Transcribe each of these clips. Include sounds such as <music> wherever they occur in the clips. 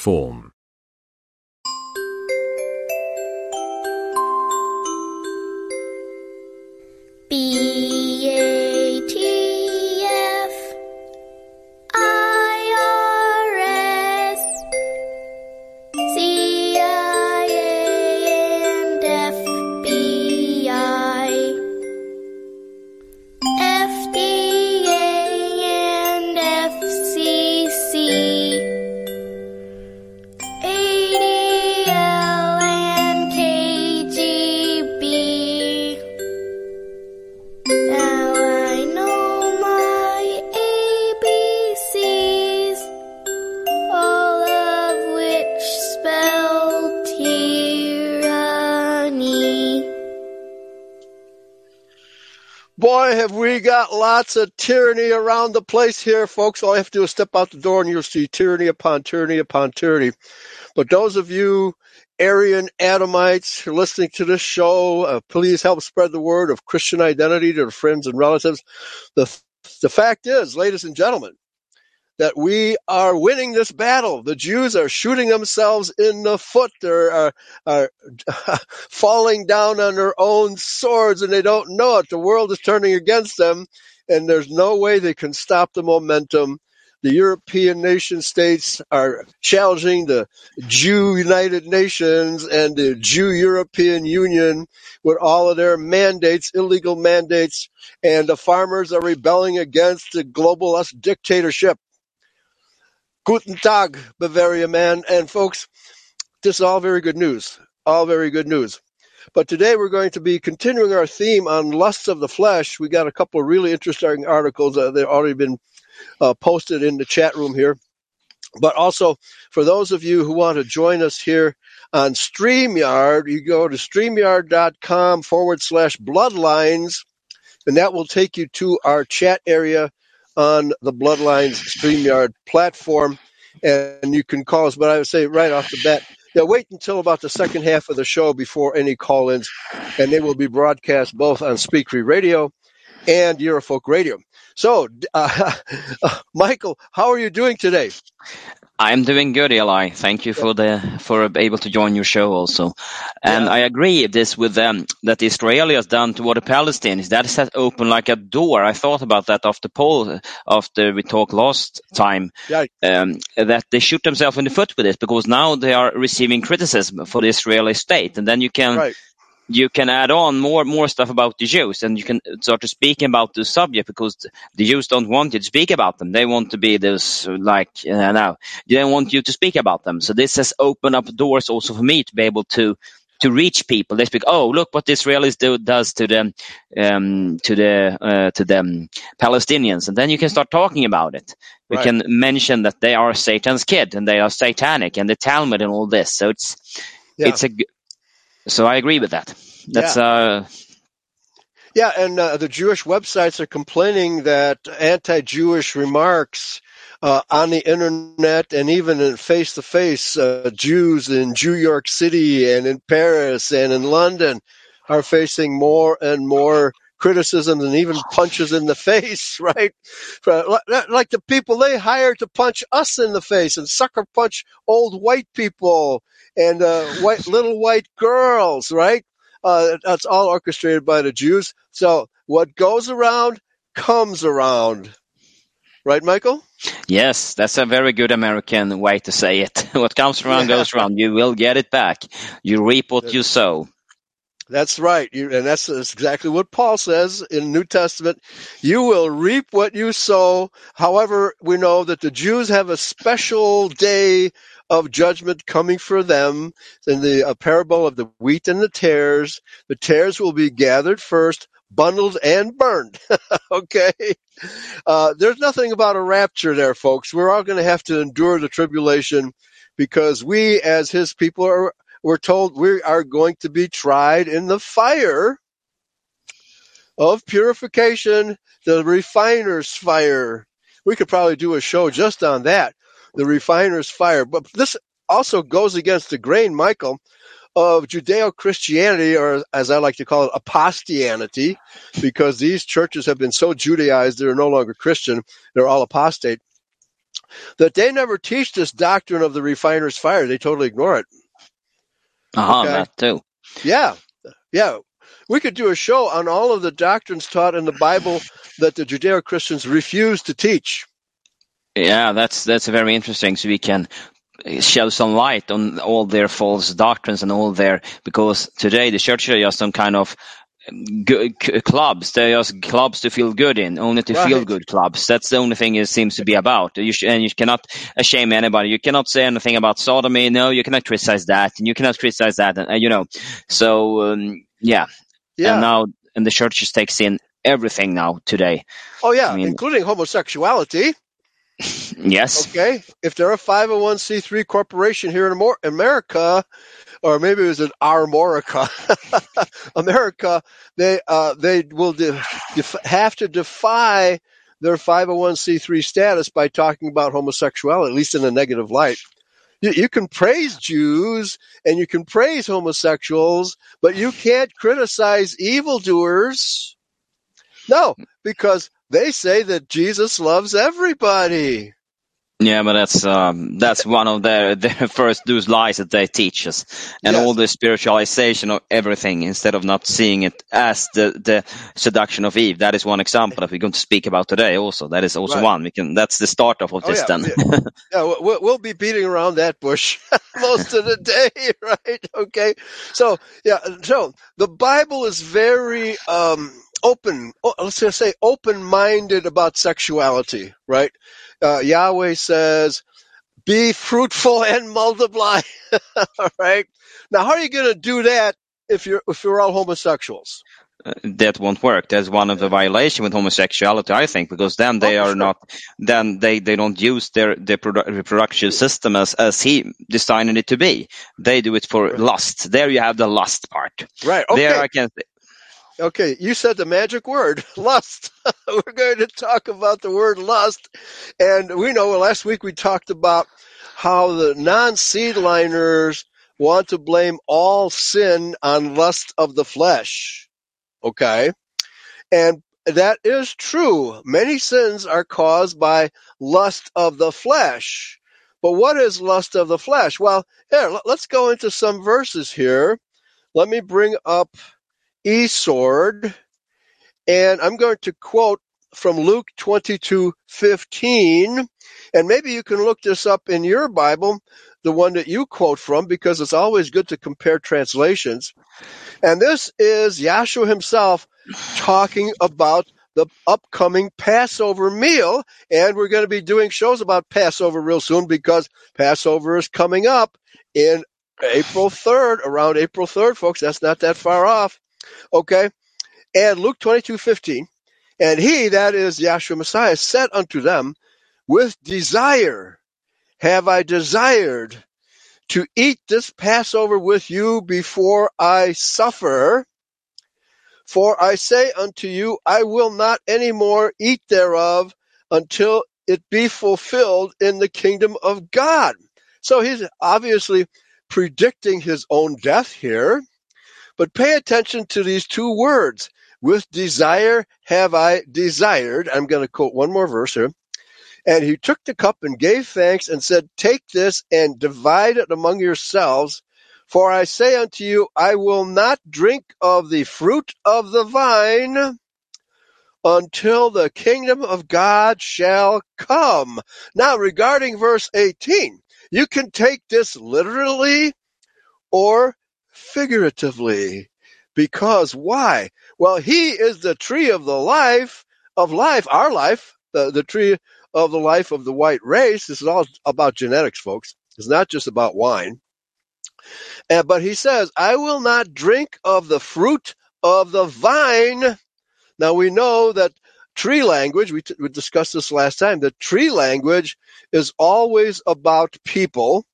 platform. Lots of tyranny around the place here, folks. All you have to do is step out the door and you'll see tyranny upon tyranny upon tyranny. But those of you Aryan Adamites who are listening to this show, uh, please help spread the word of Christian identity to friends and relatives. The, the fact is, ladies and gentlemen, that we are winning this battle. The Jews are shooting themselves in the foot. They are, are <laughs> falling down on their own swords and they don't know it. The world is turning against them and there's no way they can stop the momentum. The European nation states are challenging the Jew United Nations and the Jew European Union with all of their mandates, illegal mandates, and the farmers are rebelling against the globalist dictatorship. Guten Tag, Bavaria man. And folks, this is all very good news. All very good news. But today we're going to be continuing our theme on lusts of the flesh. We got a couple of really interesting articles. Uh, they've already been uh, posted in the chat room here. But also, for those of you who want to join us here on StreamYard, you go to streamyard.com forward slash bloodlines, and that will take you to our chat area on the Bloodlines StreamYard platform. And you can call us, but I would say right off the bat, yeah, wait until about the second half of the show before any call ins, and they will be broadcast both on Speak Free Radio and Eurofolk Radio. So, <laughs> uh, Michael, how are you doing today? I'm doing good, Eli. Thank you for the for able to join your show also. And Yeah. I agree this with them that Israel has done toward the Palestinians. That has opened like a door. I thought about that after Paul after we talked last time. Yeah. Um, that they shoot themselves in the foot with this because now they are receiving criticism for the Israeli state, and then you can Right. You can add on more more stuff about the Jews, and you can start to speak about the subject because the Jews don't want you to speak about them. They want to be this like uh, now they don't want you to speak about them. So this has opened up doors also for me to be able to to reach people. They speak, oh look what the Israelis do does to them um, to the uh, to them Palestinians, and then you can start talking about it. We Right. can mention that they are Satan's kid and they are satanic and the Talmud and all this. So it's Yeah. it's a so I agree with that. That's uh Yeah, and uh, the Jewish websites are complaining that anti-Jewish remarks uh, on the internet and even in face-to-face, uh, Jews in New York City and in Paris and in London are facing more and more criticisms and even punches in the face, <laughs> right? Like the people they hire to punch us in the face and sucker punch old white people and uh, white <laughs> little white girls, right? Uh, that's all orchestrated by the Jews. So what goes around comes around. Right, Michael? yes, that's a very good American way to say it. <laughs> what comes around Yeah. goes around. You will get it back. You reap what you sow. That's right. You, and that's, exactly what Paul says in New Testament. You will reap what you sow. However, we know that the Jews have a special day of judgment coming for them in the parable of the wheat and the tares. The tares will be gathered first, bundled and burned. <laughs> okay. Uh, there's nothing about a rapture there, folks. We're all going to have to endure the tribulation because we, as his people, are, we're told we are going to be tried in the fire of purification, the refiner's fire. We could probably do a show just on that, the refiner's fire. But this also goes against the grain, Michael, of Judeo Christianity, or as I like to call it, apostianity, because these churches have been so Judaized they're no longer Christian, they're all apostate. that they never teach this doctrine of the refiner's fire. They totally ignore it. Uh-huh, Okay. that too. Yeah, yeah. We could do a show on all of the doctrines taught in the Bible that the Judeo Christians refuse to teach. Yeah, that's that's very interesting. So we can shed some light on all their false doctrines and all their because today the church are just some kind of g- c- clubs. They're just clubs to feel good in, only to feel good clubs. That's the only thing it seems to be about. You sh- and you cannot shame anybody. You cannot say anything about sodomy. No, you cannot criticize that, and you cannot criticize that. And, uh, you know, so um, yeah. Yeah. And now, and the church just takes in everything now today. oh, yeah, I mean- including homosexuality. <laughs> Yes. Okay, if they're a 501c3 corporation here in America, or maybe it was an Armorica, <laughs> America, they uh, they will de- def- have to defy their 501c3 status by talking about homosexuality, at least in a negative light. You, you can praise Jews and you can praise homosexuals, but you can't criticize evildoers. No, because they say that Jesus loves everybody. Yeah, but that's um, that's one of their their <laughs> first those lies that they teach us, and Yes. all the spiritualization of everything instead of not seeing it as the the seduction of Eve. That is one example that we're going to speak about today. Also, that is also Right. one. We can that's the start of Oh, this yeah. then. Yeah, <laughs> we- we'll, we'll be beating around that bush <laughs> most of the day, right? Okay. So, yeah, so the Bible is very um, open, let's just say open minded about sexuality, right? Uh, Yahweh says, be fruitful and multiply, <laughs> all right? Now, how are you going to do that if you're, if you're all homosexuals? that won't work. That's one of the violation with homosexuality, I think, because then they are not, then they, they don't use their, their produ- reproductive system as, as he designed it to be. They do it for Right. lust. There you have the lust part. Right. Okay. There I can, Okay, you said the magic word, <laughs> lust. <laughs> We're going to talk about the word lust. And we know last week we talked about how the non seedliners want to blame all sin on lust of the flesh. Okay? And that is true. Many sins are caused by lust of the flesh. But what is lust of the flesh? Well, here, let- let's go into some verses here. Let me bring up e-Sword, and I'm going to quote from Luke 22:15, and maybe you can look this up in your Bible, the one that you quote from, because it's always good to compare translations. And this is Yahshua himself talking about the upcoming Passover meal, and we're going to be doing shows about Passover real soon because Passover is coming up in April 3rd, around April 3rd, folks. That's not that far off. Okay. And Luke twenty-two fifteen, and he, that is Yahshua Messiah, said unto them, With desire have I desired to eat this Passover with you before I suffer. For I say unto you, I will not any more eat thereof until it be fulfilled in the kingdom of God. So he's obviously predicting his own death here. But pay attention to these two words. With desire have I desired. I'm going to quote one more verse here. And he took the cup and gave thanks and said, Take this and divide it among yourselves. For I say unto you, I will not drink of the fruit of the vine until the kingdom of God shall come. Now, regarding verse 18, you can take this literally or figuratively. Because why? Well, he is the tree of the life of life, our life, the, the tree of the life of the white race. This is all about genetics, folks. It's not just about wine. And, but he says, I will not drink of the fruit of the vine. Now we know that tree language, we, t- we discussed this last time, that tree language is always about people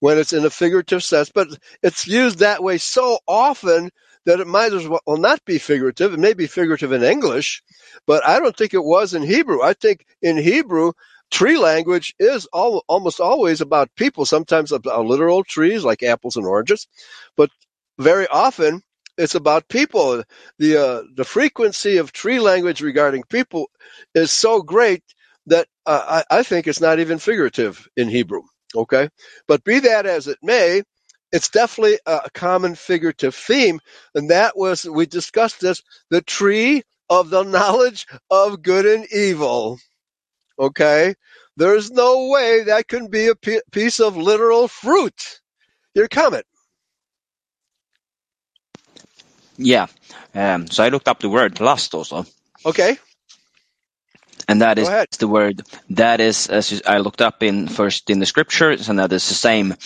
when it's in a figurative sense, but it's used that way so often that it might as well not be figurative. It may be figurative in English, but I don't think it was in Hebrew. I think in Hebrew, tree language is al- almost always about people, sometimes about literal trees like apples and oranges, but very often it's about people. The, uh, the frequency of tree language regarding people is so great that uh, I, I think it's not even figurative in Hebrew. Okay, but be that as it may, it's definitely a common figurative theme, and that was we discussed this the tree of the knowledge of good and evil. Okay, there's no way that can be a piece of literal fruit. Your comment. Yeah. Um, so I looked up the word lust also, Okay, and that Go is ahead. the word that is as I looked up in first in the scriptures, and that is the same.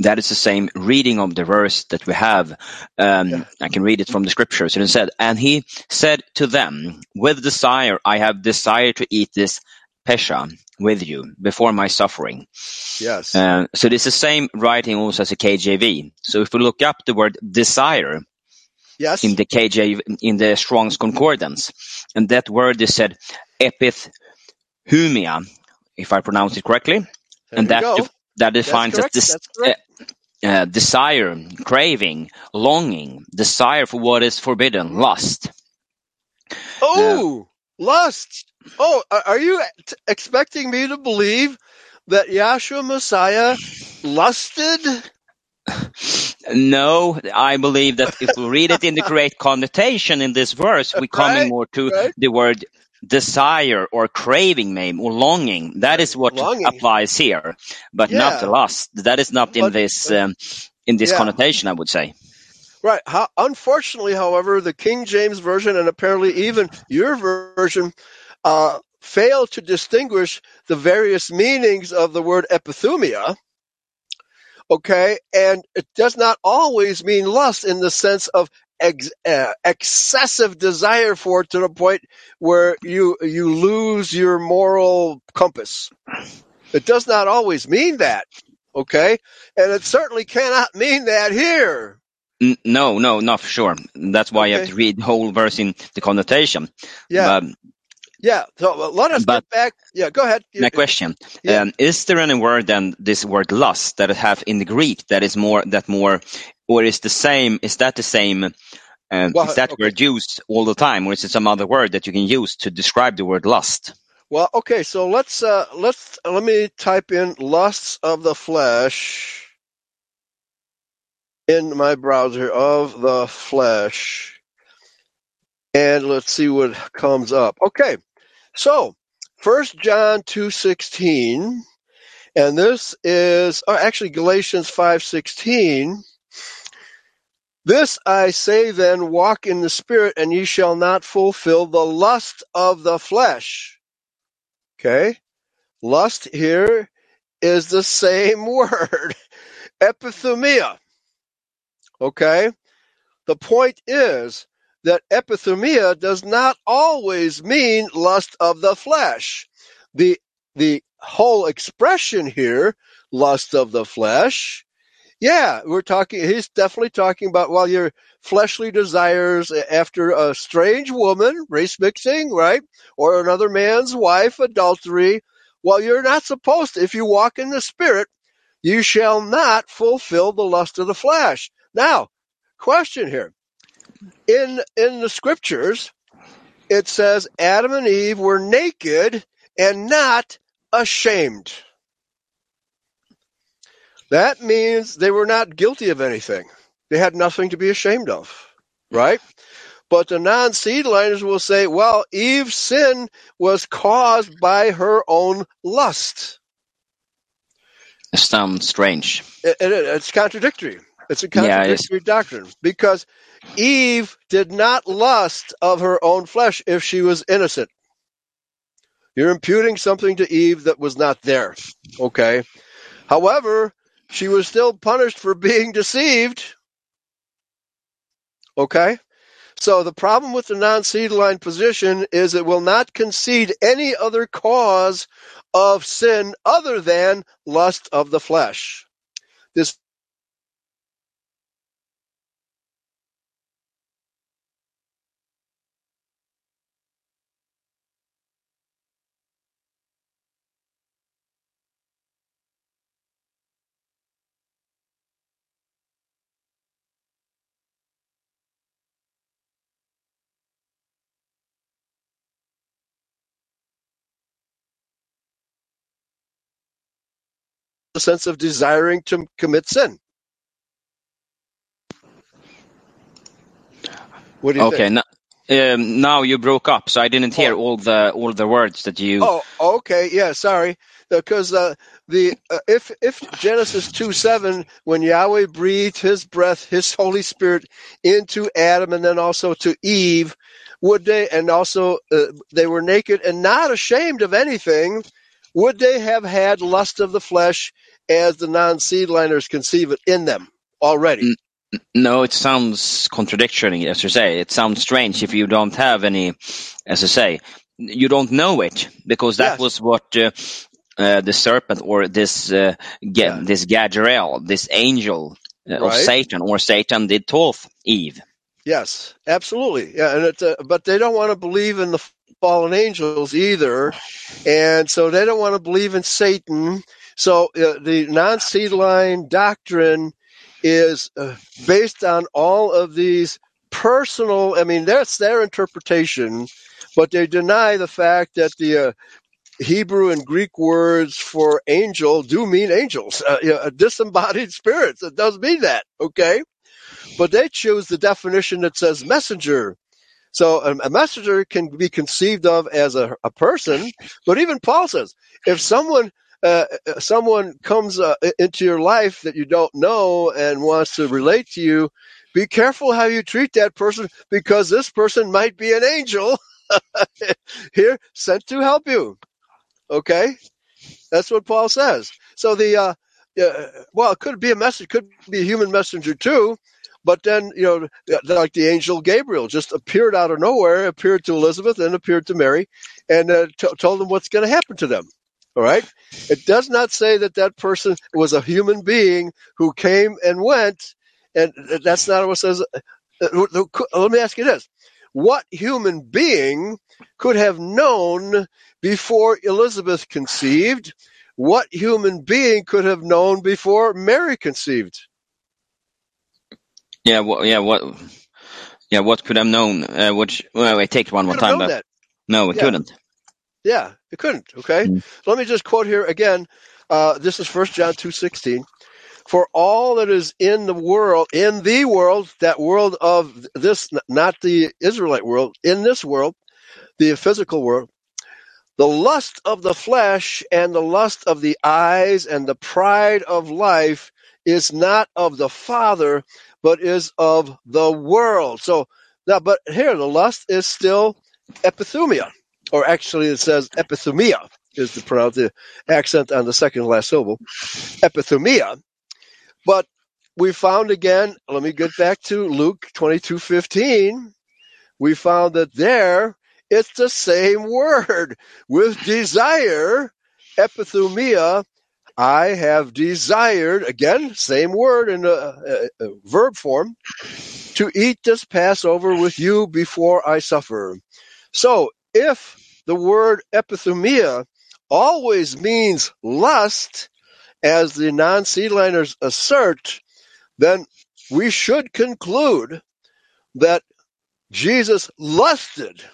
That is the same reading of the verse that we have. Um, Yeah. I can read it from the scriptures. And it said, "And he said to them, With desire I have desired to eat this pesha with you before my suffering." yes, Uh, so it's the same writing also as a KJV. So if we look up the word desire, yes, in the KJ in the Strong's Concordance, and that word is said epithumia, if I pronounce it correctly, there and that go. that defines as correct, this, that's correct. uh, uh, desire, craving, longing, desire for what is forbidden, lust. Oh, lust. Oh, are are you t- expecting me to believe that Yahshua Messiah lusted? <laughs> No, I believe that if we read it in the correct <laughs> connotation in this verse, we're coming Right, more to right. the word desire or craving, maybe, or longing. That is what Longing. applies here, but not Yeah. lust. That is not in But- this um, in this Yeah. connotation. I would say. Right. How, unfortunately, however, the King James version and apparently even your version uh, fail to distinguish the various meanings of the word epithumia. Okay, and it does not always mean lust in the sense of ex, uh, excessive desire for it to the point where you you lose your moral compass. It does not always mean that. Okay, and it certainly cannot mean that here. No, no, not for sure. That's why you have to read the whole verse in the connotation. Yeah. But Yeah, so uh, let us But- get back. Yeah, go ahead. my question: Yeah. um, Is there any word than this word lust that it have in the Greek that is more that more, or is the same? Is that the same? Um, Well, is that okay. word used all the time, or is it some other word that you can use to describe the word lust? Well, okay, so let's uh let's let me type in lusts of the flesh in my browser of the flesh. And let's see what comes up. Okay. So, First John 2:16 and this is or actually Galatians 5:16 This I say then, walk in the Spirit, and ye shall not fulfill the lust of the flesh. Okay? Lust here is the same <laughs> word, epithumia. Okay? The point is that epithumia does not always mean lust of the flesh. The, the whole expression here, lust of the flesh, yeah, we're talking, he's definitely talking about, well, your fleshly desires after a strange woman, race mixing, right? Or another man's wife, adultery. Well, you're not supposed to, if you walk in the spirit, you shall not fulfill the lust of the flesh. Now, question here. In, in the scriptures, it says Adam and Eve were naked and not ashamed. That means they were not guilty of anything. They had nothing to be ashamed of, right? But the non seedliners will say, well, Eve's sin was caused by her own lust. It sounds um, strange. It, it, it's contradictory. It's a Yeah, contradictory doctrine because Eve did not lust of her own flesh if she was innocent. You're imputing something to Eve that was not there. Okay. However, she was still punished for being deceived. Okay. So the problem with the non-seed line position is it will not concede any other cause of sin other than lust of the flesh. This the sense of desiring to commit sin. What do you Okay, think? no, um, now you broke up, so I didn't hear Oh. all the all the words that you. Oh, okay, yeah, sorry, because uh, the uh, if if Genesis two seven, when Yahweh breathed His breath, His Holy Spirit into Adam and then also to Eve, would they and also uh, they were naked and not ashamed of anything? Would they have had lust of the flesh as the non-seedliners conceive it in them already? No, it sounds contradictory, as you say. It sounds strange if you don't have any, as I say, you don't know it because that Yes. was what uh, uh, the serpent or this uh, Ga- Yeah. this Gadriel, this angel uh, of Satan or Satan did told Eve. Yes, absolutely. Yeah, and it's uh, but they don't want to believe in the fallen angels either, and so they don't want to believe in Satan. So uh, the non-seed line doctrine is uh, based on all of these personal. I mean, that's their interpretation, but they deny the fact that the uh, Hebrew and Greek words for angel do mean angels, uh, you know, disembodied spirits. It does mean that. Okay but they choose the definition that says messenger. So a, a messenger can be conceived of as a, a person, but even Paul says if someone uh, someone comes uh, into your life that you don't know and wants to relate to you, be careful how you treat that person because this person might be an angel <laughs> here sent to help you. Okay, that's what Paul says. So the uh, well, it could be a message, could be a human messenger too, but then you know, like the angel Gabriel just appeared out of nowhere, appeared to Elizabeth and appeared to Mary, and uh, t- told them what's going to happen to them. All right, it does not say that that person was a human being who came and went, and that's not what says. Uh, uh, Let me ask you this: What human being could have known before Elizabeth conceived? What human being could have known before Mary conceived? Yeah, what, yeah, what, yeah, what could have known? Uh, which, well, I take one more time, but that. no, it Yeah. couldn't. Yeah, it couldn't. Okay, Mm. let me just quote here again. Uh, this is First John two sixteen. For all that is in the world, in the world, that world of this, not the Israelite world, in this world, the physical world, the lust of the flesh and the lust of the eyes and the pride of life is not of the Father, but is of the world. So now, but here the lust is still epithumia, or actually it says epithumia is the pronounce the accent on the second last syllable, epithumia. But we found again. Let me get back to Luke twenty two fifteen. We found that there it's the same <laughs> word with desire, epithumia. I have desired again, same word in a, a, a verb form to eat this Passover with you before I suffer. So if the word epithumia always means lust, as the non-seedliners assert, then we should conclude that Jesus lusted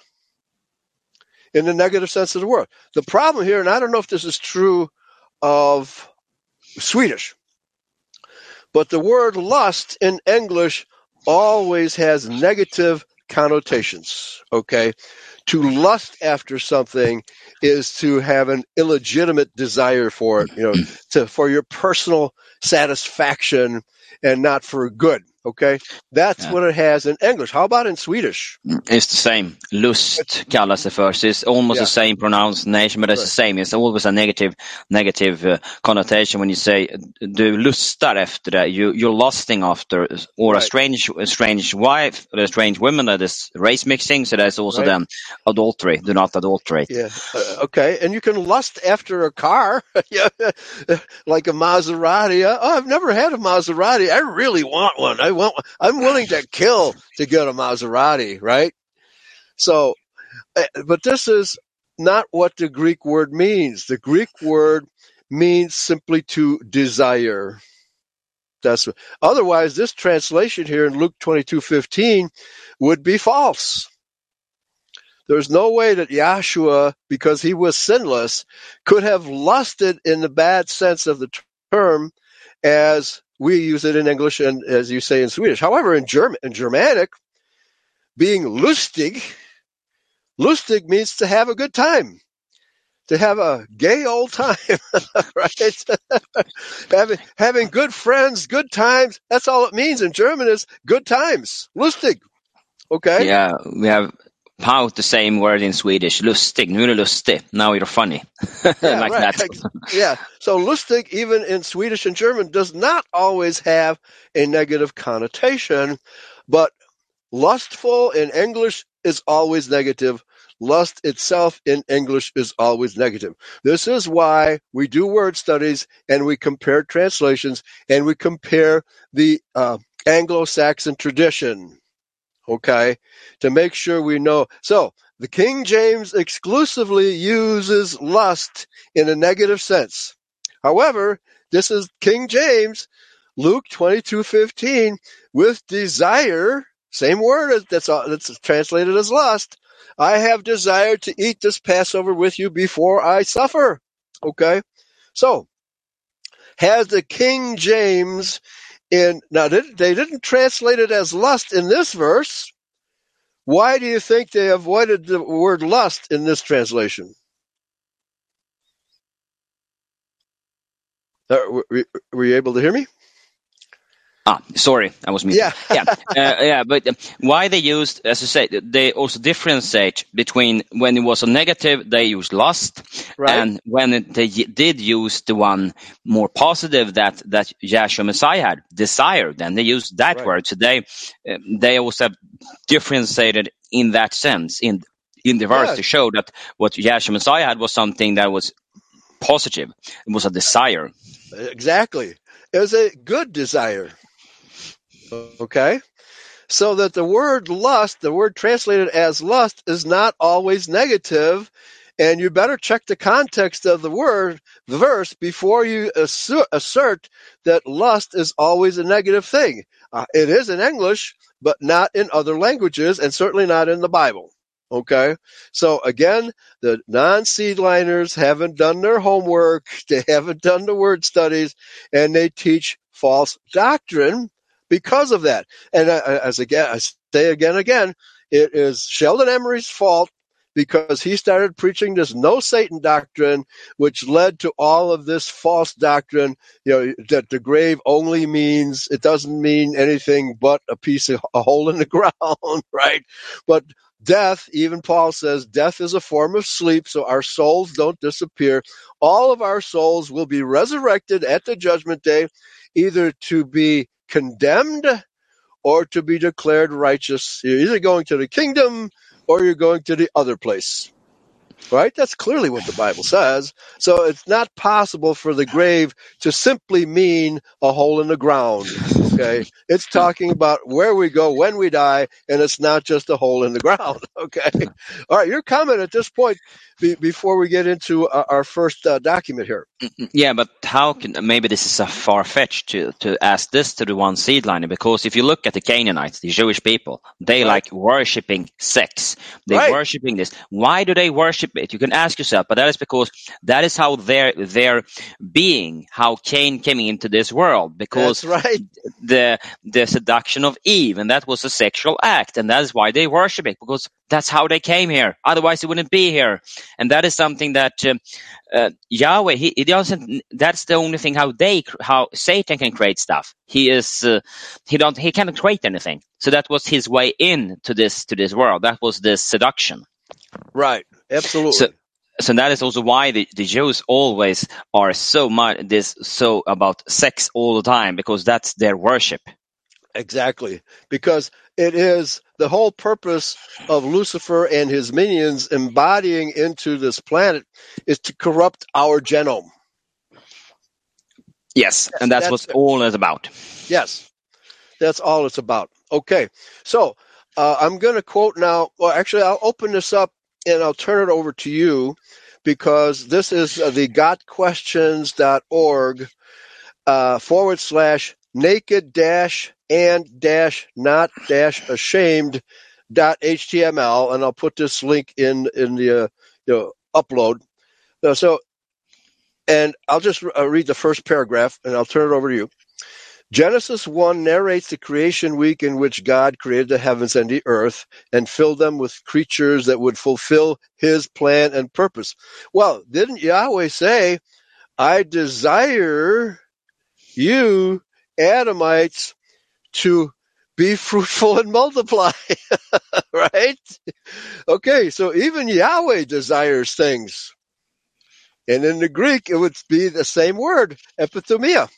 in the negative sense of the word. The problem here, and I don't know if this is true of Swedish, but the word lust in English always has negative connotations. Okay. To lust after something is to have an illegitimate desire for it, you know, to, for your personal satisfaction and not for good. Okay. That's Yeah. what it has in English. How about in Swedish? It's the same. Lust kallas det för. So it's almost Yeah. the same pronunciation, but it's the same. It's always a negative, negative uh, connotation when you say du lustar efter det. You, you're lusting after, or a strange, a strange wife, or a strange woman. That is race mixing. So that's also Right. then adultery. Do not adulterate. Yeah. Uh, okay. And you can lust after a car, <laughs> yeah, <laughs> like a Maserati. Uh, Oh, I've never had a Maserati. I really want one. I I'm willing to kill to get a Maserati. Right. So, uh, but this is not what the Greek word means. The Greek word means simply to desire. That's what, otherwise this translation here in Luke 22:15 would be false. There's no way that Yahshua, because he was sinless, could have lusted in the bad sense of the term as we use it in English and as you say in Swedish. However, in German, in Germanic, being lustig, lustig means to have a good time, to have a gay old time, <laughs> right? <laughs> having having good friends, good times. That's all it means in German is good times, lustig. Okay. Yeah, we have how the same word in Swedish, lustig. Nu är du lustig. Now you're funny. <laughs> Yeah, like right. that. <laughs> yeah. So lustig, even in Swedish and German, does not always have a negative connotation, but lustful in English is always negative. Lust itself in English is always negative. This is why we do word studies and we compare translations and we compare the uh, Anglo-Saxon tradition. Okay, to make sure we know. So the King James exclusively uses lust in a negative sense. However, this is King James, Luke twenty-two fifteen, with desire, same word that's that's translated as lust. I have desired to eat this Passover with you before I suffer. Okay, so has the King James in now they didn't translate it as lust in this verse. Why do you think they avoided the word lust in this translation? Uh, were, were you able to hear me? Ah, sorry, I was muted. Yeah. yeah, uh, yeah. But um, why they used, as you say, they also differentiate between when it was a negative, they used lust, Right. and when it, they did use the one more positive that that Yahshua Messiah had, desire. Then they used that Right. word. So they uh, they also have differentiated in that sense in in the verse Yeah. to show that what Yahshua Messiah had was something that was positive. It was a desire. Exactly. It was a good desire. Okay? So that the word lust, the word translated as lust, is not always negative, and you better check the context of the word, the verse, before you assu- assert that lust is always a negative thing. Uh, it is in English, but not in other languages, and certainly not in the Bible. Okay? So again, the non-seedliners haven't done their homework, <laughs> they haven't done the word studies, and they teach false doctrine because of that. And uh, as again, I say again, again, it is Sheldon Emry's fault because he started preaching this no Satan doctrine, which led to all of this false doctrine. You know that the grave only means it doesn't mean anything but a piece of a hole in the <laughs> ground, right? But death, even Paul says, death is a form of sleep, so our souls don't disappear. All of our souls will be resurrected at the judgment day, either to be condemned or to be declared righteous. You're either going to the kingdom or you're going to the other place. Right? That's clearly what the Bible says. So it's not possible for the grave to simply mean a hole in the ground. Okay? It's talking about where we go when we die, and it's not just a hole in the ground. <laughs> Okay? All right, your comment at this point be, before we get into uh, our first uh, document here. Yeah, but how can maybe this is a far fetched to to ask this to the one seed seedliner because if you look at the Canaanites, the Jewish people, they Right. like worshiping sex. They Right. worshiping this. Why do they worship it? You can ask yourself, but that is because that is how their their being, how Cain came into this world, because That's right. The the seduction of Eve, and that was a sexual act, and that is why they worship it because that's how they came here. Otherwise, they wouldn't be here, and that is something that um, uh, Yahweh he, he doesn't. That's the only thing how they how Satan can create stuff. He is uh, he don't he cannot create anything. So that was his way in to this to this world. That was the seduction. Right. Absolutely. So, so that is also why the, the Jews always are so much this so about sex all the time because that's their worship. Exactly. Because it is the whole purpose of Lucifer and his minions embodying into this planet is to corrupt our genome. Yes, and that's, that's- what all is about. Yes. That's all it's about. Okay. So uh, I'm going to quote now. Well, actually, I'll open this up and I'll turn it over to you because this is uh, the gotquestions.org uh, forward slash naked dash and dash not dash ashamed dot html and I'll put this link in in the uh, you know, upload. Uh, so and I'll just uh, read the first paragraph and I'll turn it over to you. Genesis 1 narrates the creation week in which God created the heavens and the earth and filled them with creatures that would fulfill his plan and purpose. Well, didn't Yahweh say, I desire you, Adamites, to be <laughs> fruitful and multiply? <laughs> right? Okay, so even Yahweh desires things. And in the Greek, it would be the same word, epithumia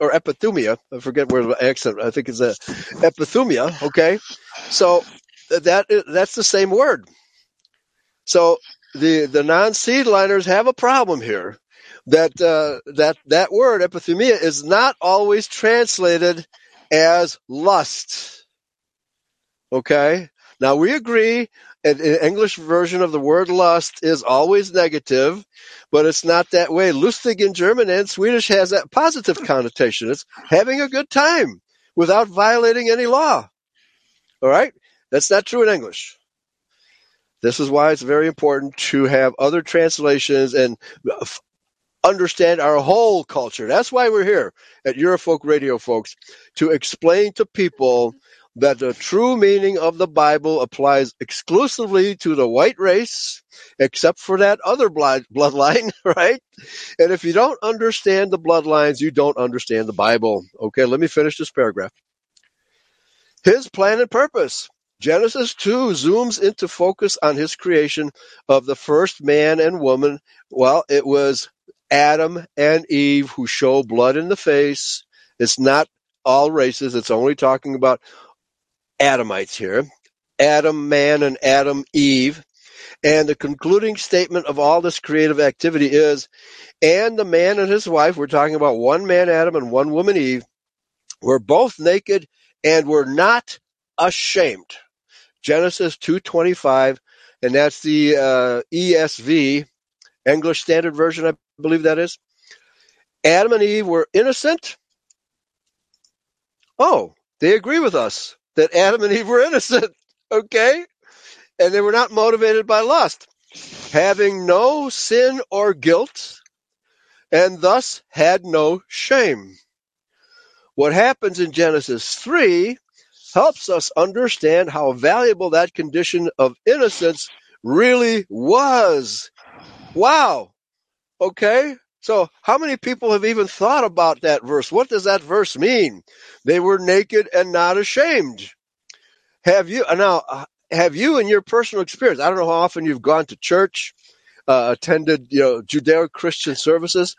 or epithumia. I forget where the accent. I think it's a epithumia. Okay, so that that's the same word. So the the non seed liners have a problem here. That uh, that that word epithumia is not always translated as lust. Okay. Now we agree an English version of the word lust is always negative, but it's not that way. Lustig in German and Swedish has that positive connotation. It's having a good time without violating any law. All right? That's not true in English. This is why it's very important to have other translations and understand our whole culture. That's why we're here at Eurofolk Radio, folks, to explain to people that the true meaning of the Bible applies exclusively to the white race, except for that other blood, <laughs> bloodline, right? And if you don't understand the bloodlines, you don't understand the Bible. Okay, let me finish this paragraph. His plan and purpose. Genesis 2 zooms into focus on his creation of the first man and woman. Well, it was Adam and Eve who show blood in the face. It's not all races. It's only talking about Adamites here. Adam, man, and Adam, Eve. And the concluding statement of all this creative activity is, and the man and his wife, we're talking about one man Adam and one woman Eve, were both naked and were not ashamed. Genesis 2.25, and that's the uh, ESV, English Standard Version, I believe that is. Adam and Eve were innocent. Oh, they agree with us that Adam and Eve were innocent, <laughs> okay? And they were not motivated by lust, having no sin or guilt, and thus had no shame. What happens in Genesis 3 helps us understand how valuable that condition of innocence really was. Wow. Okay. So, how many people have even thought about that verse? What does that verse mean? They were naked and not ashamed. Have you now? Have you, in your personal experience, I don't know how often you've gone to church, uh, attended, you know, Judeo-Christian services,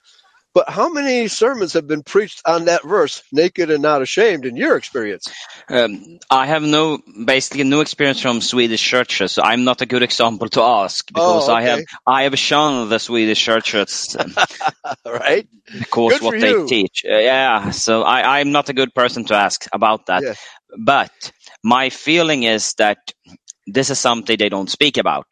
but how many sermons have been preached on that verse, naked and not ashamed, in your experience? Um, I have no, basically no experience from Swedish churches, so I'm not a good example to ask because Oh, I have okay. I have shunned the Swedish churches um, <laughs> right? because Good what they you. teach. Uh, yeah, so I, I'm not a good person to ask about that. Yeah. But my feeling is that this is something they don't speak about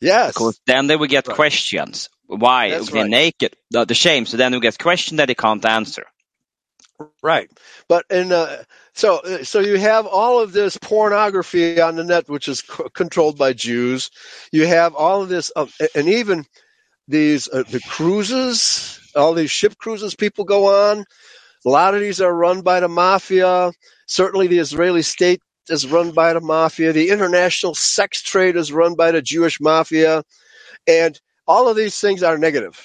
Yes. because then they will get Right. questions. Why That's they're right. naked, the, the shame. So then we get questions that they can't answer. Right. But in uh, so uh, so you have all of this pornography on the net, which is c- controlled by Jews. You have all of this, uh, and even these uh, the cruises, all these ship cruises people go on. A lot of these are run by the mafia. Certainly, the Israeli state is run by the mafia. The international sex trade is run by the Jewish mafia, and all of these things are negative.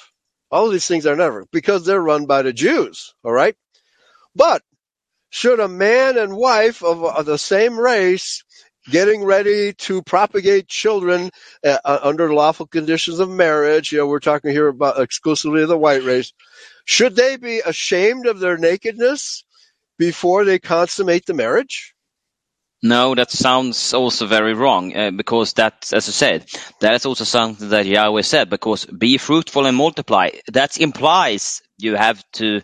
All of these things are never because they're run by the Jews. All right. But should a man and wife of, of the same race getting ready to propagate children uh, uh, under lawful conditions of marriage, you know, we're talking here about exclusively the white race, should they be ashamed of their nakedness before they consummate the marriage? No, that sounds also very wrong uh, because that, as I said, that is also something that Yahweh said. Because be fruitful and multiply. That implies you have to,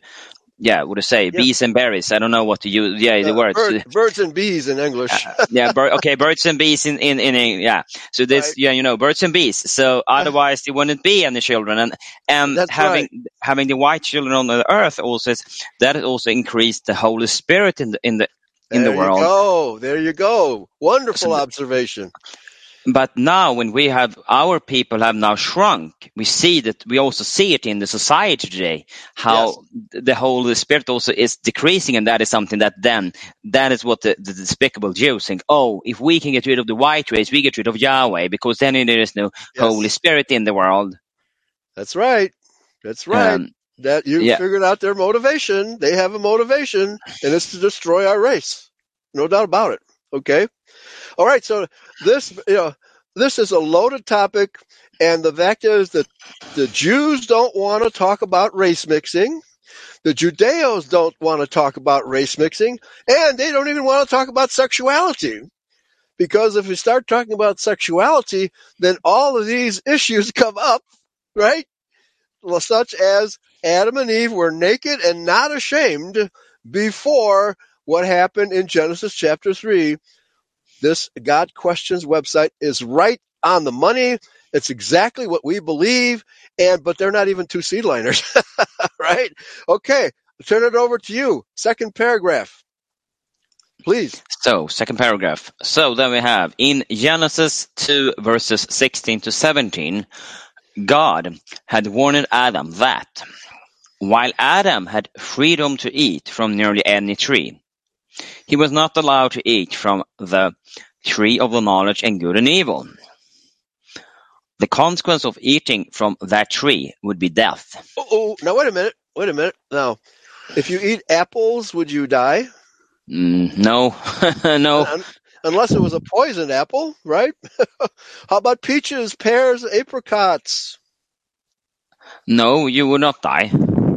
yeah, what to say, Yeah. bees and berries. I don't know what to use. Yeah, the Uh, words. bird- <laughs> birds and bees in English. yeah, bir- okay, birds and bees in in in a, yeah. So this, Right. yeah, you know, birds and bees. So otherwise, there wouldn't be any children, and and That's having having the white children on the earth also is, that also increased the Holy Spirit in the in the in there the world. you go. There you go. Wonderful So- observation. but now when we have our people have now shrunk we see that we also see it in the society today how the Holy Spirit also is decreasing and that is something that then that is what the, the despicable Jews think oh if we can get rid of the white race we get rid of Yahweh because then there is no Yes. Holy Spirit in the world That's right. That's right. Um, that you yeah. figured out their motivation. They have a motivation, and it's to destroy our race. No doubt about it. Okay. All right. So this, you know, this is a loaded topic, and the fact is that the Jews don't want to talk about race mixing. The Judeos don't want to talk about race mixing, and they don't even want to talk about sexuality. Because if we start talking about sexuality, then all of these issues <laughs> come up, right? Well, such as Adam and Eve were naked and not ashamed before what happened in Genesis chapter 3. This Got Questions website is right on the money. It's exactly what we believe, and but they're not even two seedliners, <laughs> right? Okay, I'll turn it over to you. Second paragraph, please. So, second paragraph. So then we have in Genesis 2 verses 16 to 17, God had warned Adam that while Adam had freedom to eat from nearly any tree, he was not allowed to eat from the tree of the knowledge and good and evil. The consequence of eating from that tree would be death. Oh, now wait a minute. Wait a minute. Now, if you eat apples, would you die? Mm, no, <laughs> no. Un- Unless it was a poisoned apple, right? <laughs> How about peaches, pears, apricots? No, you would not die.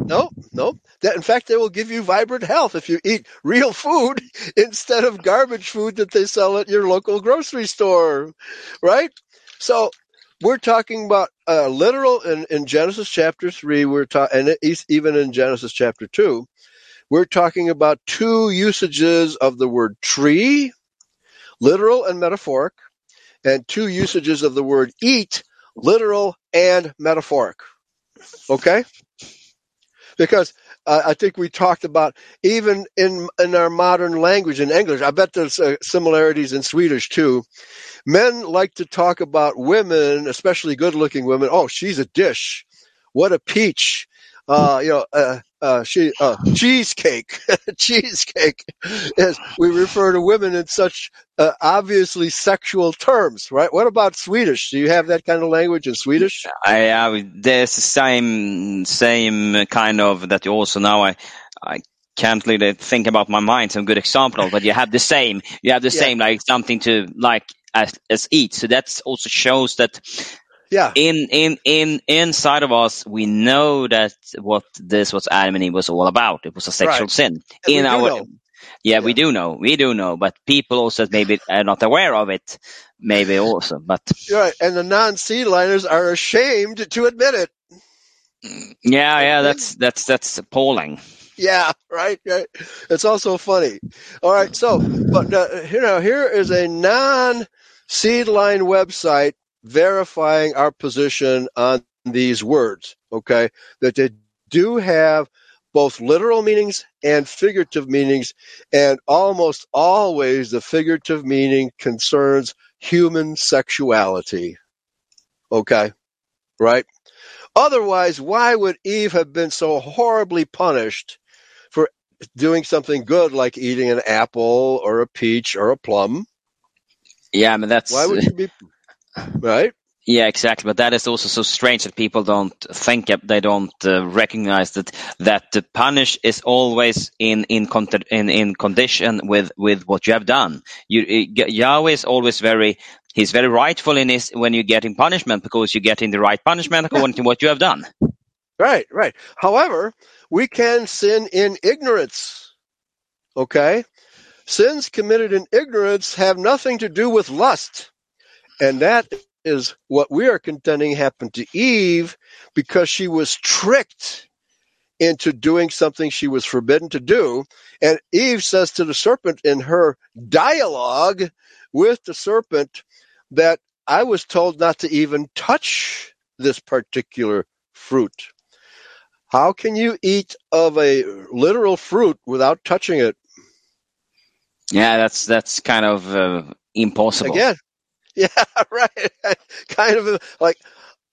No, no. That in fact they will give you vibrant health if you eat real food <laughs> instead of garbage food that they sell at your local grocery store, right? So we're talking about uh, literal in, in Genesis chapter three. We're talking, and even in Genesis chapter two, we're talking about two usages of the word tree, literal and metaphoric, and two usages of the word eat, literal and metaphoric. Okay? Because uh, I think we talked about even in in our modern language in English. I bet there's uh, similarities in Swedish too. Men like to talk about women, especially good-looking women. Oh, she's a dish. What a peach. Uh, you know, uh, uh, she uh, cheesecake. <laughs> cheesecake. Yes, we refer to women in such uh, obviously sexual terms, right? What about Swedish? Do you have that kind of language in Swedish? I uh, there's the same same kind of that you also now I I can't really think about my mind some good example but you have the same you have the Yeah. same like something to like as as eat. So that also shows that Yeah. in in in inside of us we know that what this was Adam and Eve was all about. It was a sexual Right. sin. And in our know. yeah, we do know, we do know, but people also maybe are not aware of it. Maybe also, but You're right. And the non-seed liners are ashamed to admit it. yeah, yeah, that's that's that's appalling. Yeah, right, right. It's also funny. All right, so but uh, you know, here is a non-seed line website verifying our position on these words. Okay, that they do have both literal meanings and figurative meanings, and almost always the figurative meaning concerns human sexuality. Okay, right? Otherwise, why would Eve have been so horribly punished for doing something good like eating an apple or a peach or a plum? Yeah, I mean that's Why would she be right? Yeah, exactly. But that is also so strange that people don't think they don't uh, recognize that that the punish is always in in conti- in, in condition with with what you have done. You uh, Yahweh is always very he's very rightful in his when you're getting punishment because you're getting the right punishment according to what you have done. Right, right. However, we can sin in ignorance. Okay? Sins committed in ignorance have nothing to do with lust. And that is what we are contending happened to Eve because she was tricked into doing something she was forbidden to do. And Eve says to the serpent in her dialogue with the serpent that I was told not to even touch this particular fruit. How can you eat of a literal fruit without touching it? Yeah, that's that's kind of uh, impossible. Again, <laughs> Yeah, right. <laughs> kind of like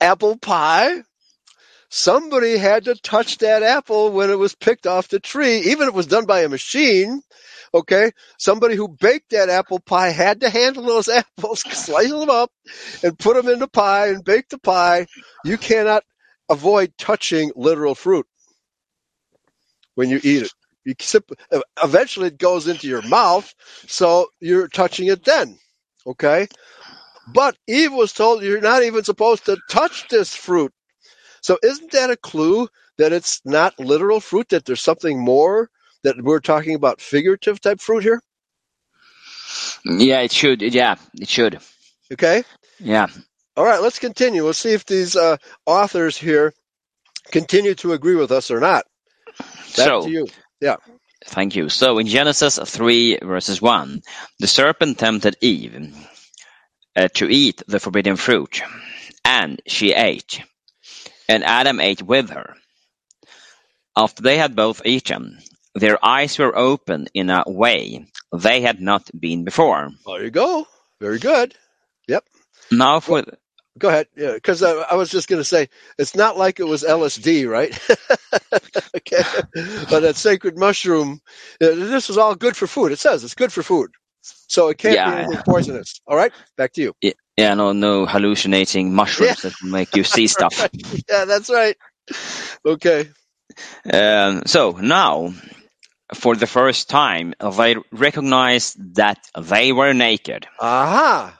apple pie. Somebody had to touch that apple when it was picked off the tree, even if it was done by a machine. Okay, somebody who baked that apple pie had to handle those <laughs> apples, slice them up, and put them in the pie and bake the pie. You cannot avoid touching literal fruit when you eat it. You sip, eventually it goes into your mouth, so you're touching it then. Okay, but Eve was told you're not even supposed to touch this fruit. So isn't that a clue that it's not literal fruit? That there's something more that we're talking about figurative type fruit here? Yeah, it should. Yeah, it should. Okay. Yeah. All right. Let's continue. We'll see if these uh, authors here continue to agree with us or not. Back so, to you. Yeah. Thank you. So in Genesis 3 verses 1, the serpent tempted Eve uh, to eat the forbidden fruit, and she ate, and Adam ate with her. After they had both eaten, their eyes were opened in a way they had not been before. There you go. Very good. Yep. Now for Go ahead. Yeah, because I, I was just going to say it's not like it was LSD, right? <laughs> okay. But that sacred mushroom, uh, this is all good for food. It says it's good for food, so it can't Yeah. be anything poisonous. All right. Back to you. yeah, no, no hallucinating mushrooms that will make you see <laughs> stuff. Yeah, that's right. Okay. Um, so now, for the first time, they recognized that they were naked. Aha.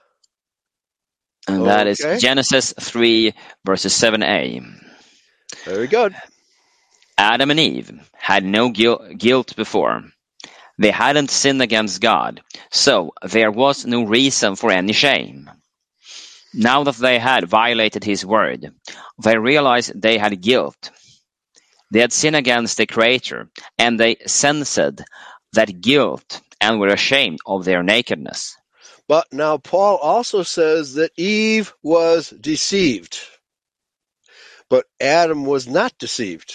And that is Okay. Genesis 3, verses 7a. Very good. Adam and Eve had no guil- guilt before. They hadn't sinned against God, so there was no reason for any shame. Now that they had violated His word, they realized they had guilt. They had sinned against the Creator, and they sensed that guilt and were ashamed of their nakedness. But now Paul also says that Eve was deceived, but Adam was not deceived.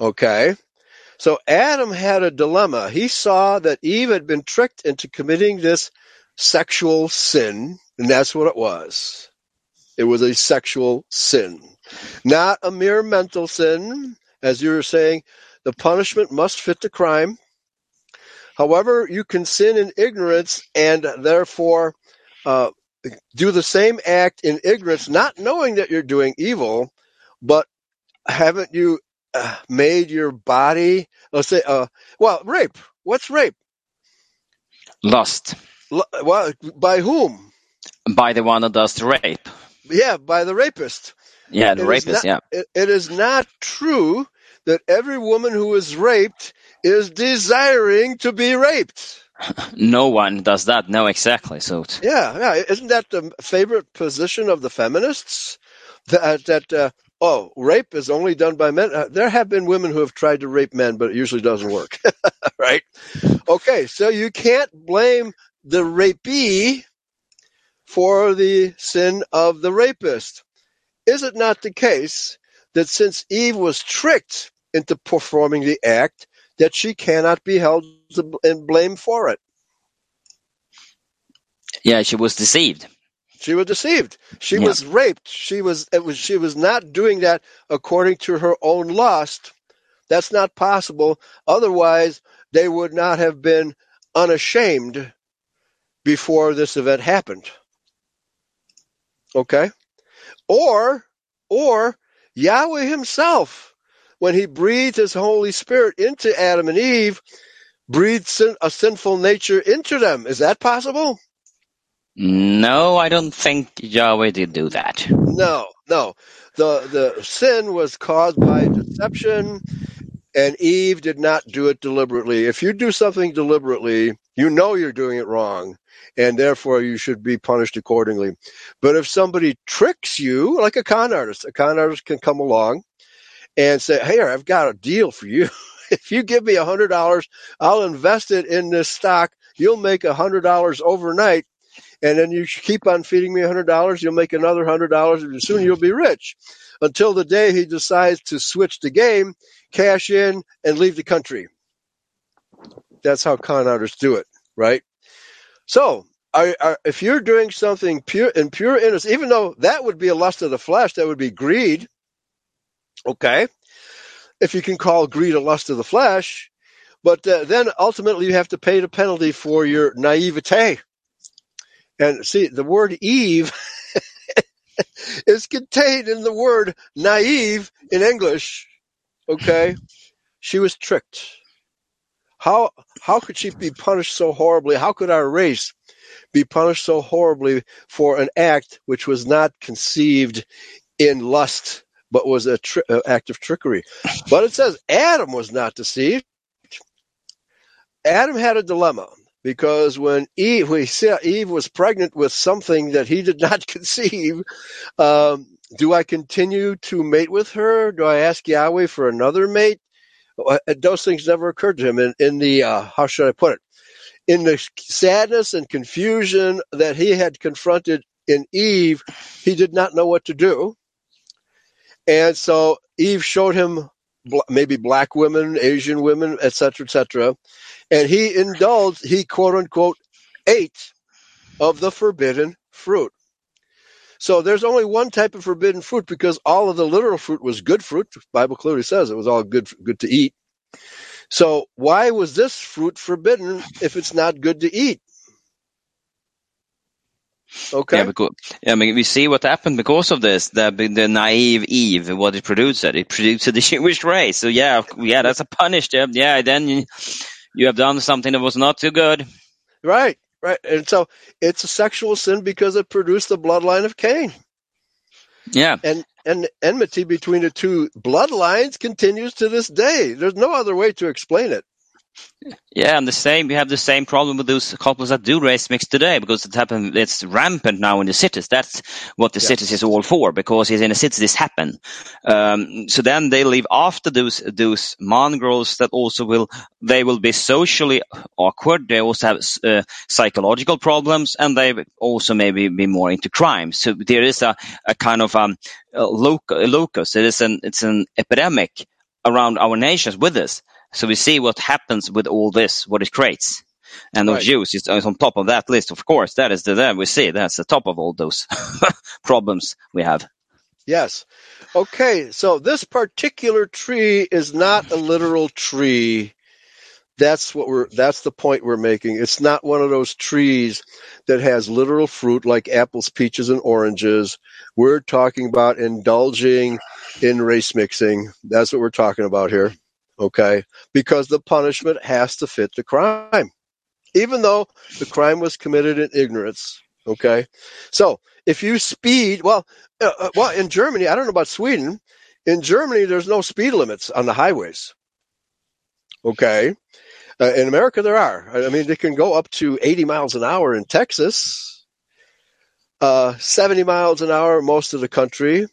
Okay. So Adam had a dilemma. He saw that Eve had been tricked into committing this sexual sin, and that's what it was. It was a sexual sin, not a mere mental sin. As you were saying, the punishment must fit the crime. However, you can sin in ignorance and therefore uh, do the same act in ignorance, not knowing that you're doing evil, but haven't you uh, made your body, let's say, uh, well, rape. What's rape? Lust L- Well, by whom? by the one that does the rape. Yeah, by the rapist. Yeah, the It is rapist, not- yeah. It, it is not true that every woman who is raped is desiring to be raped. <laughs> No one does that. No, exactly. So, Yeah, yeah. Isn't that the favorite position of the feminists? That that uh, oh, rape is only done by men. Uh, there have been women who have tried to rape men, but it usually doesn't work. <laughs> right? Okay, so you can't blame the rapee for the sin of the rapist. Is it not the case that since Eve was tricked into performing the act, that she cannot be held and blamed for it? yeah, she was deceived. She was deceived. She Yeah. was raped. She was it was she was not doing that according to her own lust. That's not possible. Otherwise, they would not have been unashamed before this event happened. Okay? Or or Yahweh himself when he breathed his Holy Spirit into Adam and Eve breathed sin, a sinful nature into them. Is that possible? No, I don't think Yahweh did do that. No, no. The the sin was caused by deception and Eve did not do it deliberately. If you do something deliberately, you know you're doing it wrong and therefore you should be punished accordingly. But if somebody tricks you, like a con artist, a con artist can come along and say, "Hey, I've got a deal for you. <laughs> if you give me a hundred dollars, I'll invest it in this stock. You'll make a hundred dollars overnight, and then you keep on feeding me a hundred dollars. You'll make another hundred dollars, and soon you'll be rich." Until the day he decides to switch the game, cash in, and leave the country. That's how con artists do it, right? So are, are, if you're doing something pure in pure innocence, even though that would be a lust of the flesh, that would be greed. Okay, if you can call greed a lust of the flesh, but uh, then ultimately you have to pay the penalty for your naivete. And see, the word Eve <laughs> is contained in the word naive in English. Okay, she was tricked. How how could she be punished so horribly? How could our race be punished so horribly for an act which was not conceived in lust, but was a tri- uh, act of trickery? But it says Adam was not deceived. Adam had a dilemma because when Eve, we said Eve was pregnant with something that he did not <laughs> conceive. Um, do I continue to mate with her? Do I ask Yahweh for another mate? Uh, Those things never occurred to him. In, in the uh, how should I put it? In the sadness and confusion that he had confronted in Eve, he did not know what to do, and so Eve showed him bl- maybe black women, Asian women, etc., etc., and he indulged. He quote unquote ate of the forbidden fruit. So there's only one type of forbidden fruit because all of the literal fruit was good fruit. The Bible clearly says it was all good good to eat. So why was this fruit forbidden if it's not good to eat? Okay. Yeah, because I mean, we see what happened because of this. The the naive Eve, what it produced, it produced the Jewish race. So yeah, yeah, that's a punish. Yeah, yeah then you, you have done something that was not too good. Right, right. And so it's a sexual sin because it produced the bloodline of Cain. Yeah, And and enmity between the two bloodlines continues to this day. There's no other way to explain it. Yeah, and the same. We have the same problem with those couples that do race mix today because it happened. It's rampant now in the cities. That's what the Yeah. cities is all for because in the cities this happen. Um, so then they leave after those those mongrels that also will they will be socially awkward. They also have uh, psychological problems, and they also maybe be more into crime. So there is a, a kind of um, a loc- a locus. It is an it's an epidemic around our nations with this. So we see what happens with all this, what it creates. And Right. of Jews is is on top of that list, of course. That is the that we see. That's the top of all those <laughs> problems we have. Yes. Okay, so this particular tree is not a literal tree. That's what we're that's the point we're making. It's not one of those trees that has literal fruit like apples, peaches and oranges. We're talking about indulging in race mixing. That's what we're talking about here. Okay? Because the punishment has to fit the crime. Even though the crime was committed in ignorance. Okay? So, if you speed, well, uh, uh, well, in Germany, I don't know about Sweden. In Germany, there's no speed limits on the highways. Okay. Uh, in America, there are. I mean, they can go up to 80 miles an hour in Texas, uh, 70 miles an hour most of the country.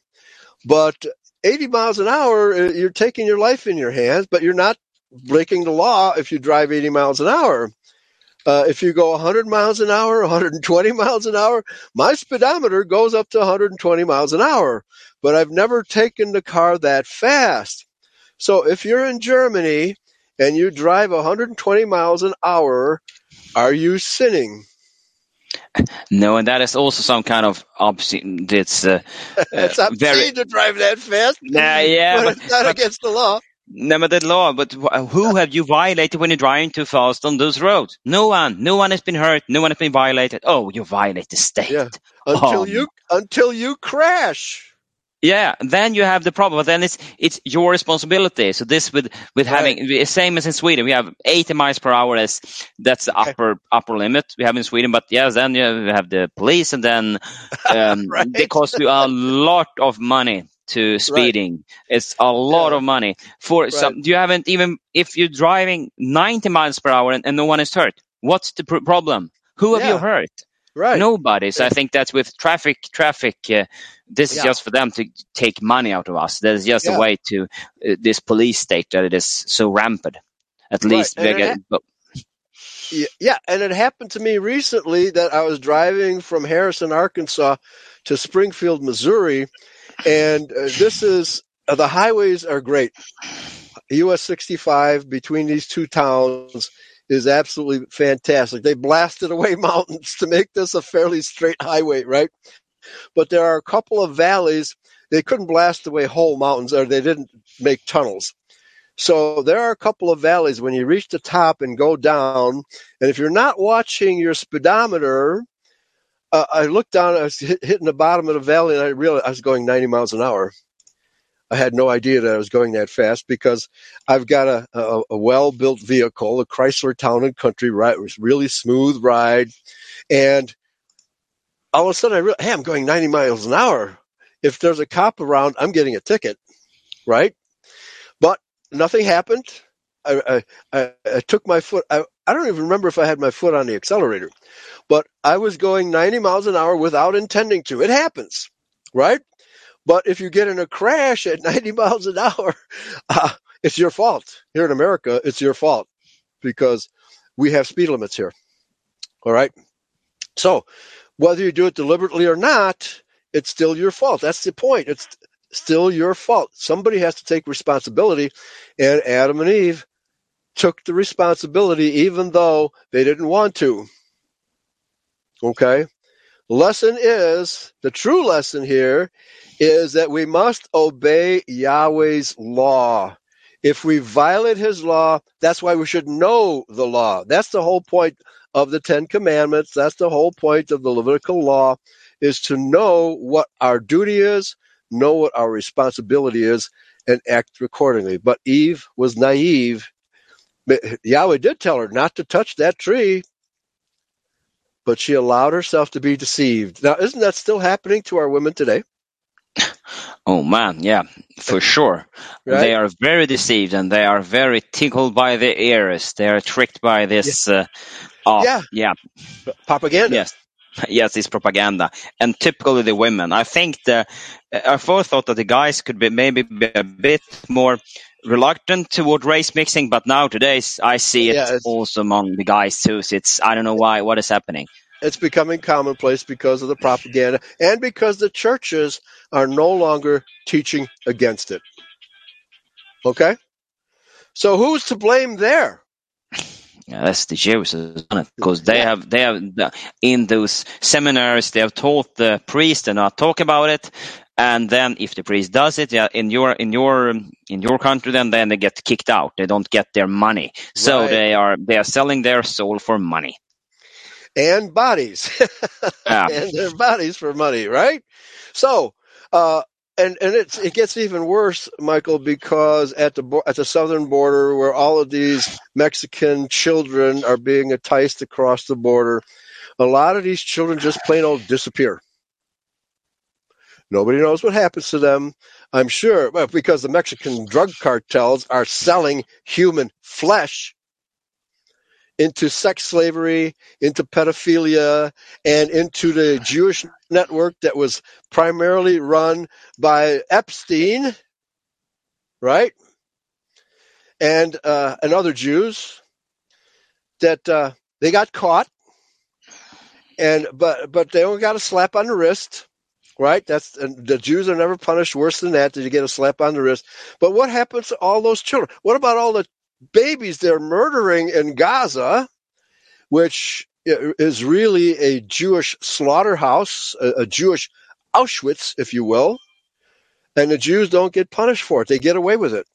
But 80 miles an hour, uh, you're taking your life in your hands, but you're not breaking the law if you drive 80 miles an hour. Uh, if you go 100 miles an hour, 120 miles an hour, my speedometer goes up to 120 miles an hour, but I've never taken the car that fast. So if you're in Germany and you drive 120 miles an hour, are you sinning? No, and that is also some kind of. <laughs> It's uh, It's uh, not very very to drive that fast. Nah, yeah, but but- it's not but- against the law. no, but the law. But who have you violated when you're driving too fast on those roads? No one. No one has been hurt. No one has been violated. Oh, you violate the state. Yeah. Until Oh, you until you crash. Yeah, then you have the problem. But then it's it's your responsibility. So this with with having the same as in Sweden, we have 80 miles per hour as that's the Okay. upper upper limit we have in Sweden. But yes, then you have the police, and then <laughs> um, Right. they cost you a lot of money to speeding. It's a lot Yeah. of money for some. You haven't even if you're driving 90 miles per hour and, and no one is hurt. What's the pr- problem? Who have you hurt? Right. Nobody. So I think that's with traffic. Traffic. Uh, this is just for them to take money out of us. There's just Yeah. a way to uh, this police state that it is so rampant. At Right, least we get. Yeah, and it happened to me recently that I was driving from Harrison, Arkansas to Springfield, Missouri, and uh, this is uh, the highways are great. US 65 between these two towns is absolutely fantastic. They blasted away <laughs> mountains to make this a fairly straight highway, right? But there are a couple of valleys. They couldn't blast away whole mountains, or they didn't make tunnels. So there are a couple of valleys when you reach the top and go down. And if you're not watching your speedometer, uh, I looked down, I was hit, hitting the bottom of the valley, and I realized I was going 90 miles an hour. I had no idea that I was going that fast because I've got a, a, a well-built vehicle, a Chrysler Town and Country ride. Was really smooth ride, and all of a sudden I realized, hey, I'm going 90 miles an hour. If there's a cop around, I'm getting a ticket, right? But nothing happened. I, I, I, I took my foot. I, I don't even remember if I had my foot on the accelerator, but I was going 90 miles an hour without intending to. It happens, right? But if you get in a crash at <laughs> 90 miles an hour, <laughs> uh, it's your fault. Here in America, it's your fault because we have speed limits here. All right. So whether you do it deliberately or not, it's still your fault. That's the point. It's still your fault. Somebody has to take responsibility, and Adam and Eve took the responsibility even though they didn't want to. Okay? Lesson is the true lesson here is that we must obey Yahweh's law. If we violate his law, that's why we should know the law. That's the whole point of the Ten Commandments. That's the whole point of the Levitical law is to know what our duty is, know what our responsibility is, and act accordingly. But Eve was naive. Yahweh did tell her not to touch that tree, but she allowed herself to be deceived. Now, isn't that still happening to our women today? Oh man, yeah, for <laughs> sure. Right? They are very deceived and they are very tickled by the ears. They are tricked by this. Uh, oh, Yeah. yeah, Propaganda. yes, <laughs> yes, it's propaganda, and typically the women. I think the I first thought that the guys could be maybe be a bit more reluctant toward race mixing, but now today I see it Yeah, also among the guys too. So it's I don't know why what is happening. It's becoming commonplace because of the propaganda and because the churches are no longer teaching against it. Okay? So who's to blame there? Yeah, that's the Jews. Because they Yeah. have they have in those seminaries they have taught the priest and not talk about it, and then if the priest does it, yeah, in your in your in your country, then then they get kicked out. They don't get their money, so Right. they are they are selling their soul for money. And bodies. <laughs> Yeah. and their bodies for money, right? So, uh, and and it gets even worse, Michael, because at the at the southern border, where all of these Mexican children are being enticed across the border, a lot of these children just plain old disappear. Nobody knows what happens to them. I'm sure, because the Mexican drug cartels are selling human flesh into sex slavery, into pedophilia, and into the Jewish network that was primarily run by Epstein, right? And uh, and other Jews that uh, they got caught, and but but they only got a slap on the wrist, right? That's the Jews are never punished worse than that. Did you get a slap on the wrist? But what happens to all those children? What about all the babies they're murdering in Gaza, which is really a Jewish slaughterhouse, a, Jewish Auschwitz, if you will, and the Jews don't get punished for it. They get away with it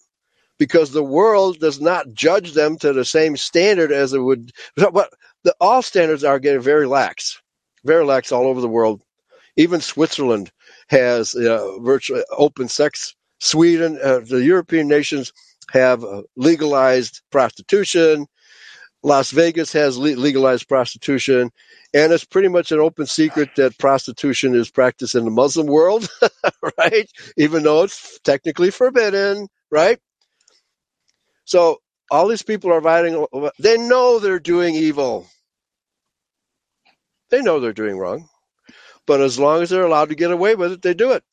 because the world does not judge them to the same standard as it would. But the, all standards are getting very lax, very lax all over the world. Even Switzerland has uh, virtually open sex. Sweden, uh, the European nations have legalized prostitution. Las Vegas has le- legalized prostitution, and it's pretty much an open secret that prostitution is practiced in the Muslim world, <laughs> right? Even though it's technically forbidden, right? So all these people are fighting. They know they're doing evil. They know they're doing wrong, but as long as they're allowed to get away with it, they do it,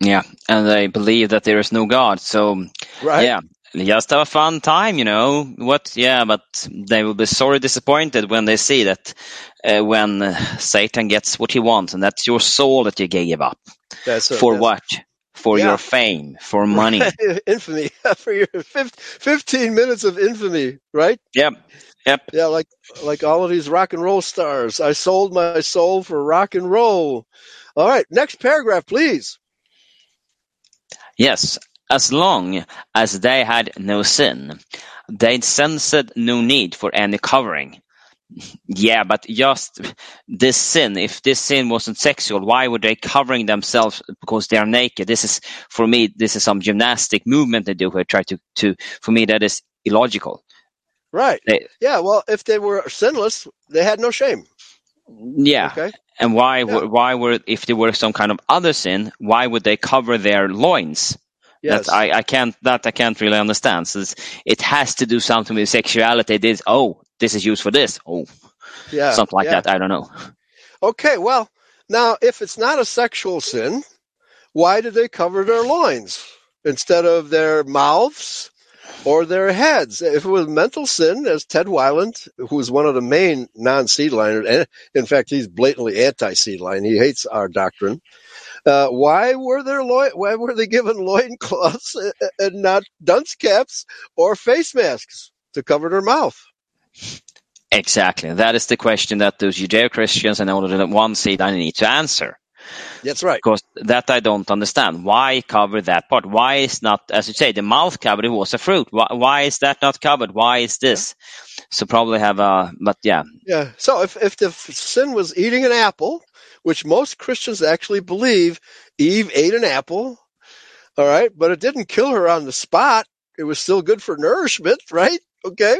Yeah, and they believe that there is no God. So right? yeah, just have a fun time, you know. What? Yeah, but they will be sorely disappointed when they see that uh, when uh, Satan gets what he wants, and that's your soul that you gave up. That's For that's- what? for Yeah. your fame, for <laughs> money. infamy <laughs> for your fif- 15 minutes of infamy, right? Yep. Yep. Yeah, like like all of these rock and roll stars. I sold my soul for rock and roll. All right, next paragraph, please. Yes, as long as they had no sin, they sensed no need for any covering. Yeah, but just this sin, if this sin wasn't sexual, why were they covering themselves because they are naked? This is, for me, this is some gymnastic movement they do here. Try to, to, for me, that is illogical. Right. They, Yeah, well, if they were sinless, they had no shame. Yeah. Okay. And why, Yeah. why were, if there were some kind of other sin, why would they cover their loins? Yes. That I, I can't that I can't really understand. So it has to do something with sexuality. This oh, this is used for this. Oh, yeah. something like yeah. that. I don't know. Okay, well, now if it's not a sexual sin, why did they cover their loins instead of their mouths or their heads? If it was mental sin, as Ted Weiland, who's one of the main non-seed liners, and eh, in fact he's blatantly anti-seed line, he hates our doctrine. Uh, why were their loin? Why were they given loincloths eh, eh, and not dunce caps or face masks to cover their mouth? Exactly. That is the question that those Judeo Christians and all of the one seed I need to answer. That's right. Because that I don't understand. Why cover that part? Why is not, as you say, the mouth covered? It was a fruit. Why, why is that not covered? Why is this? So probably have a, but yeah, Yeah. So if if the sin was eating an apple, which most Christians actually believe Eve ate an apple, all right, but it didn't kill her on the spot. It was still good for nourishment, right? Okay.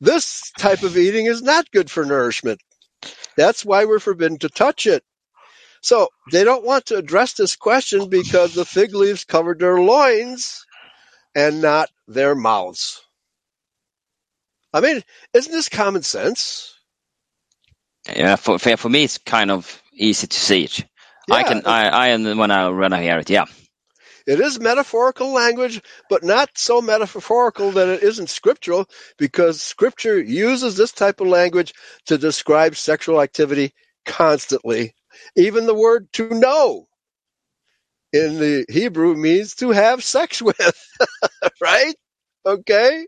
This type of eating is not good for nourishment. That's why we're forbidden to touch it. So they don't want to address this question because the fig leaves covered their loins and not their mouths. I mean, isn't this common sense? yeah. For for, me, it's kind of easy to see it. I can, I, I, and when I when I hear it, yeah. It is metaphorical language, but not so metaphorical that it isn't scriptural, because scripture uses this type of language to describe sexual activity constantly. Even the word to know in the Hebrew means to have sex <laughs> with, right? Okay?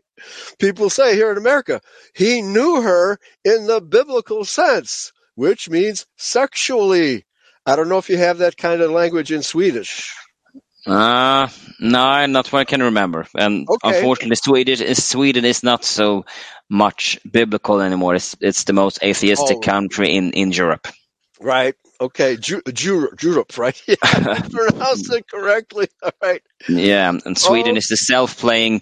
People say here in America, he knew her in the biblical sense, which means sexually. I don't know if you have that kind of language in Swedish. Uh, no, not what I can remember. And Okay. unfortunately, Sweden is, Sweden is not so much biblical anymore. It's it's the most atheistic Oh. country in, in Europe. Right. Okay. Ju- Ju- Europe, right? <laughs> Yeah, I <laughs> pronounced it correctly. <laughs> All right. yeah, and Sweden Oh. is the self-playing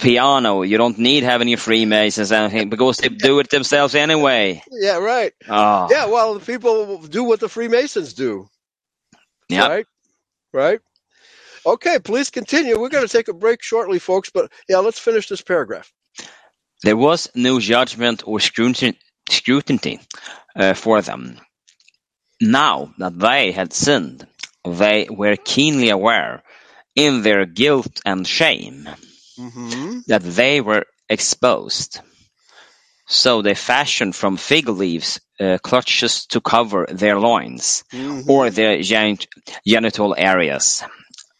piano. You don't need having your Freemasons anything because they do it themselves anyway. Yeah, right. Oh, Yeah, well, people do what the Freemasons do. yeah. Right? Right? Okay, please continue. We're going to take a break shortly, folks, but yeah, let's finish this paragraph. There was no judgment or scrutiny, scrutiny uh, for them. Now that they had sinned, they were keenly aware in their guilt and shame Mm-hmm. that they were exposed. So they fashioned from fig leaves uh, clutches to cover their loins Mm-hmm. or their gen- genital areas.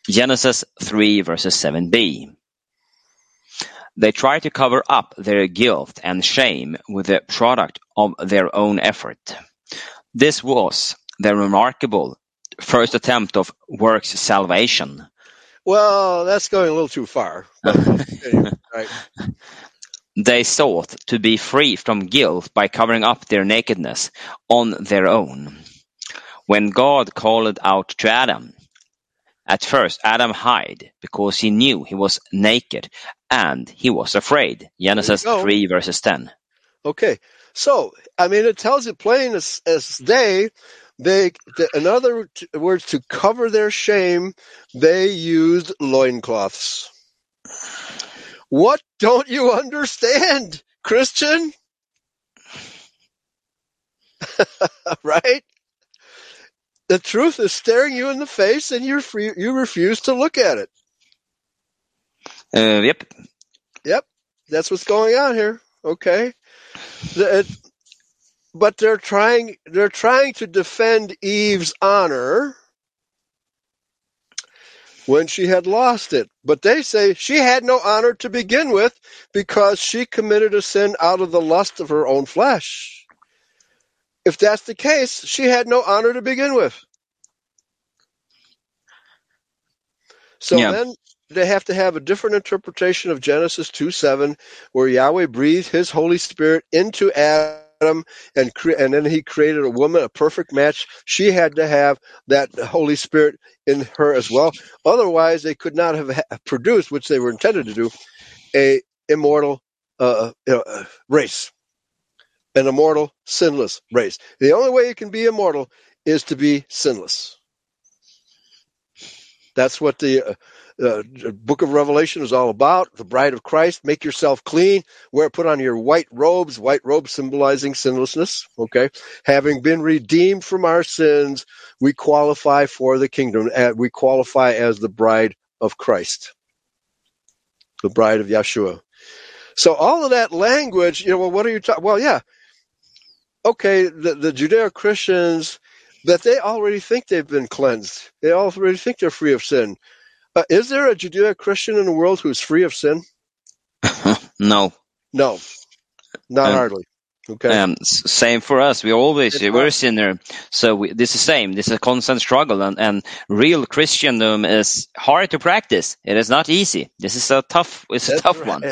Genesis 3 verses 7b. They try to cover up their guilt and shame with the product of their own effort. This was the remarkable first attempt of works salvation. Well, that's going a little too far. Continue. <laughs> right. They sought to be free from guilt by covering up their nakedness on their own. When God called out to Adam, at first Adam hid because he knew he was naked and he was afraid. Genesis 3 verses 10. Okay. So, I mean, it tells it plain as, as day. They, the, in other words, to cover their shame, they used loincloths. What don't you understand, Christian? <laughs> right? The truth is staring you in the face and you're free, you refuse to look at it. Uh, yep. Yep, that's what's going on here. Okay, it- uh, but they're trying they're trying to defend Eve's honor when she had lost it. But they say she had no honor to begin with because she committed a sin out of the lust of her own flesh. If that's the case, she had no honor to begin with. So Yeah. then they have to have a different interpretation of Genesis 2 7, where Yahweh breathed his Holy Spirit into Adam and, cre- and then he created a woman, a perfect match. She had to have that Holy Spirit in her as well. Otherwise, they could not have ha- produced, which they were intended to do, a immortal uh, know, uh, race, an immortal, sinless race. The only way you can be immortal is to be sinless. That's what the uh, uh, book of Revelation is all about. The bride of Christ. Make yourself clean. Wear, put on your white robes. White robes symbolizing sinlessness. Okay. Having been redeemed from our sins, we qualify for the kingdom. And we qualify as the bride of Christ, the bride of Yeshua. So all of that language, you know, well, what are you talking? Well, yeah. Okay. The, the Judeo Christians that they already think they've been cleansed. They already think they're free of sin. Uh, is there a Judeo Christian in the world who's free of sin? <laughs> no. No, not Um, hardly. Okay. Um, same for us. We always we're a sinner, so we, this is the same. This is a constant struggle, and, and real Christendom is hard to practice. It is not easy. This is a tough. It's a tough right. one.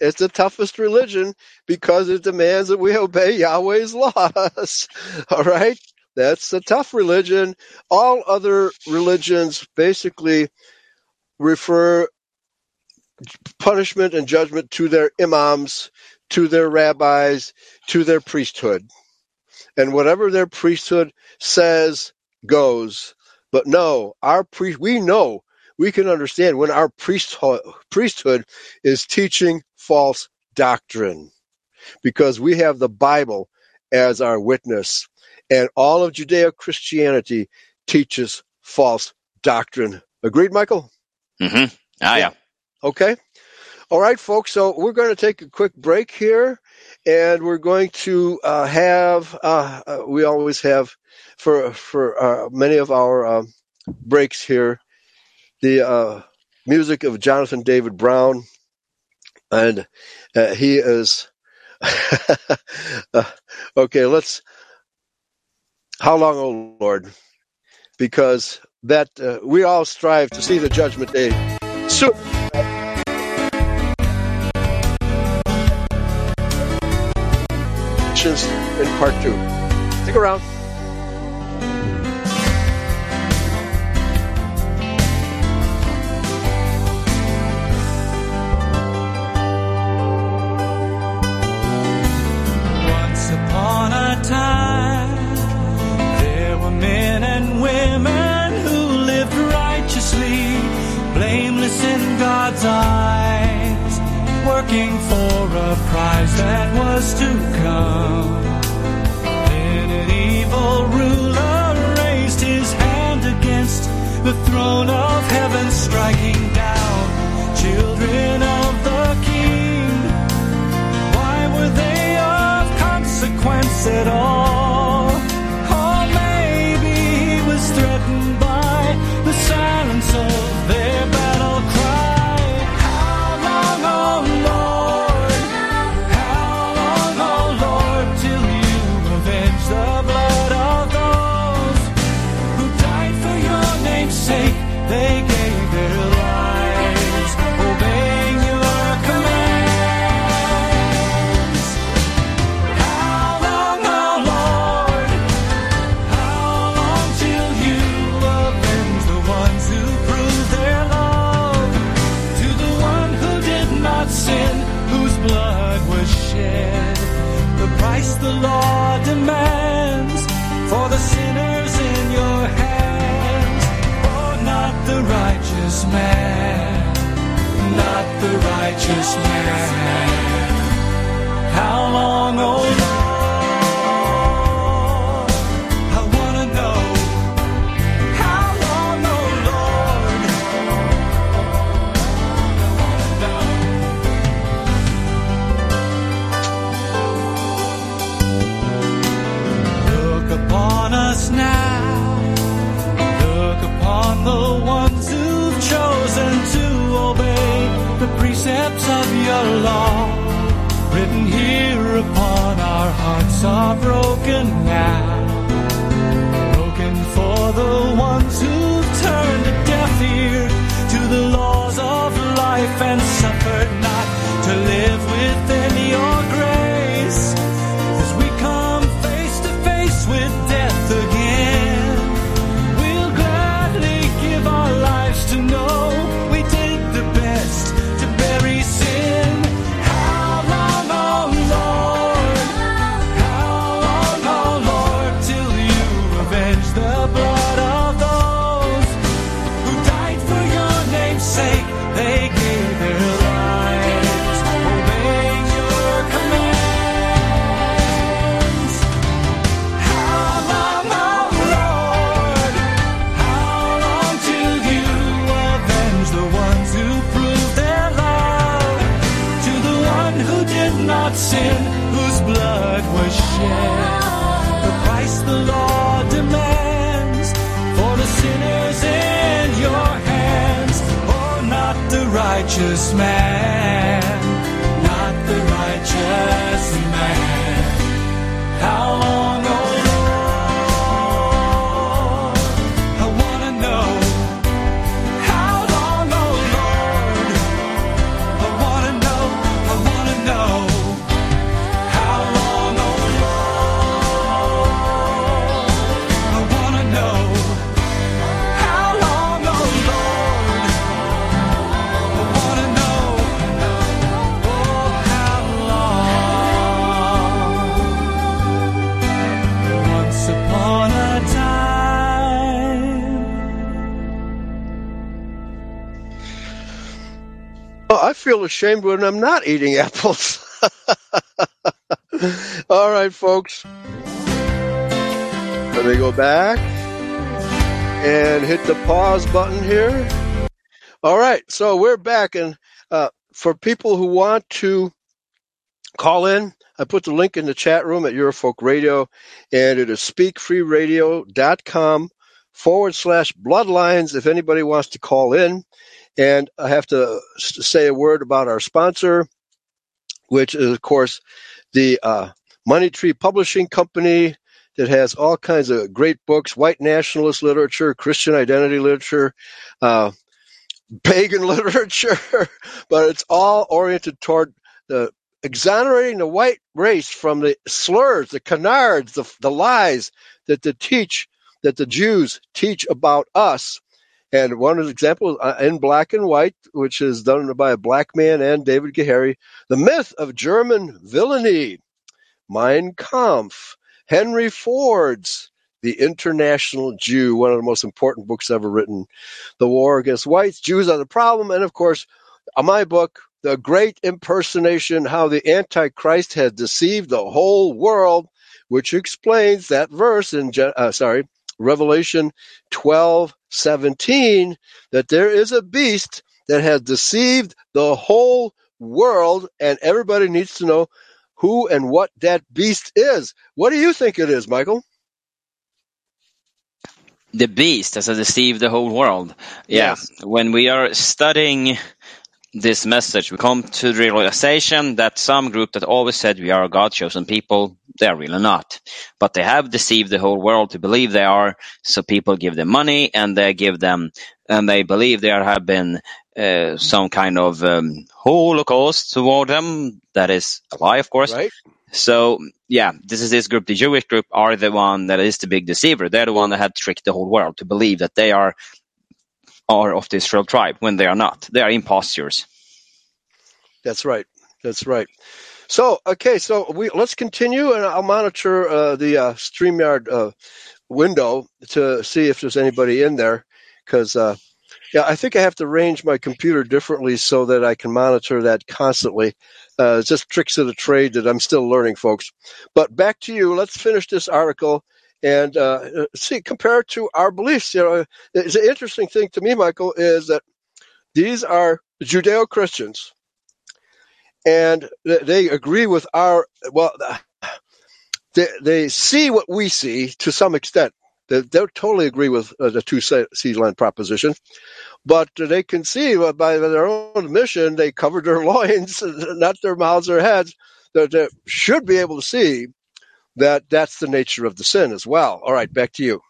It's the toughest religion because it demands that we obey Yahweh's laws. <laughs> All right? That's a tough religion. All other religions basically refer punishment and judgment to their imams, to their rabbis, to their priesthood. And whatever their priesthood says goes. But no, our priest, we know, we can understand when our priesthood, priesthood is teaching false doctrine because we have the Bible as our witness. And all of Judeo Christianity teaches false doctrine. Agreed, Michael? Hmm Ah, yeah. Okay. All right, folks. So we're going to take a quick break here, and we're going to uh, have. Uh, uh, we always have for for uh, many of our um, breaks here the uh, music of Jonathan David Brown, and uh, he is. <laughs> uh, okay, let's. How long, oh Lord? Because that uh, we all strive to see the judgment day soon. in part two. Stick around. Prize that was to come. Then an evil ruler raised his hand against the throne of heaven, striking down children of the King. Why were they of consequence at all? Righteous man. How long, oh the law written here upon our hearts are broken now. Broken for the righteous man, feel ashamed when I'm not eating <laughs> apples. All right, folks. Let me go back and hit the pause button here. All right, so we're back, and uh, for people who want to call in, I put the link in the chat room at Eurofolk Radio, and it is speakfreeradio.com forward slash bloodlines if anybody wants to call in. And I have to say a word about our sponsor, which is, of course, the uh, Money Tree Publishing Company that has all kinds of great books, white nationalist literature, Christian identity literature, uh, pagan <laughs> literature, but it's all oriented toward the exonerating the white race from the slurs, the canards, the, the lies that the teach that the Jews teach about us. And one examples uh, in black and white, which is done by a black man and David Gahary, the myth of German villainy, Mein Kampf, Henry Ford's The International Jew, one of the most important books ever written, The War Against Whites, Jews Are the Problem, and of course, uh, my book, The Great Impersonation, How the Antichrist Has Deceived the Whole World, which explains that verse in, uh, sorry, Revelation 12, 17, that there is a beast that has deceived the whole world, and everybody needs to know who and what that beast is. What do you think it is, Michael? The beast has deceived the whole world. Yeah. Yes. When we are studying this message, we come to the realization that some group that always said we are God chosen people, they are really not. But they have deceived the whole world to believe they are, so people give them money and they give them, and they believe there have been uh, some kind of um, holocaust toward them. That is a lie, of course. Right? So yeah, this is this group. The Jewish group are the one that is the big deceiver. They're the one that had tricked the whole world to believe that they are are of the Israel tribe when they are not. They are impostures. That's right. That's right. So, okay, so we let's continue, and I'll monitor uh, the uh, Streamyard uh, window to see if there's anybody in there, because uh, yeah, I think I have to arrange my computer differently so that I can monitor that constantly. Uh, it's just tricks of the trade that I'm still learning, folks. But back to you. Let's finish this article and uh, see compare it to our beliefs. You know, it's an interesting thing to me, Michael, is that these are Judeo Christians and they agree with our well <sighs> they, they see what we see to some extent They, they totally agree with uh, the two se- seed line proposition, but they can see by their own admission they covered their <laughs> loins, not their mouths or heads. That they should be able to see that that's the nature of the sin as well. All right, back to you.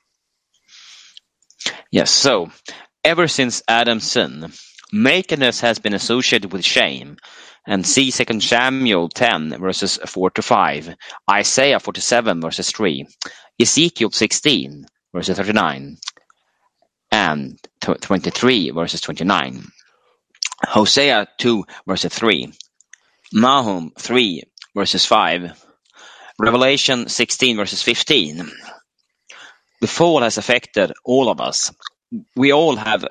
Yes, so ever since Adam's sin, nakedness has been associated with shame. And see 2 Samuel 10 verses 4 to 5, Isaiah 47 verses 3, Ezekiel 16 verses 39, and 23 verses 29, Hosea 2 verses 3, Nahum 3 verses 5, Revelation 16 verses 15. The fall has affected all of us. We all have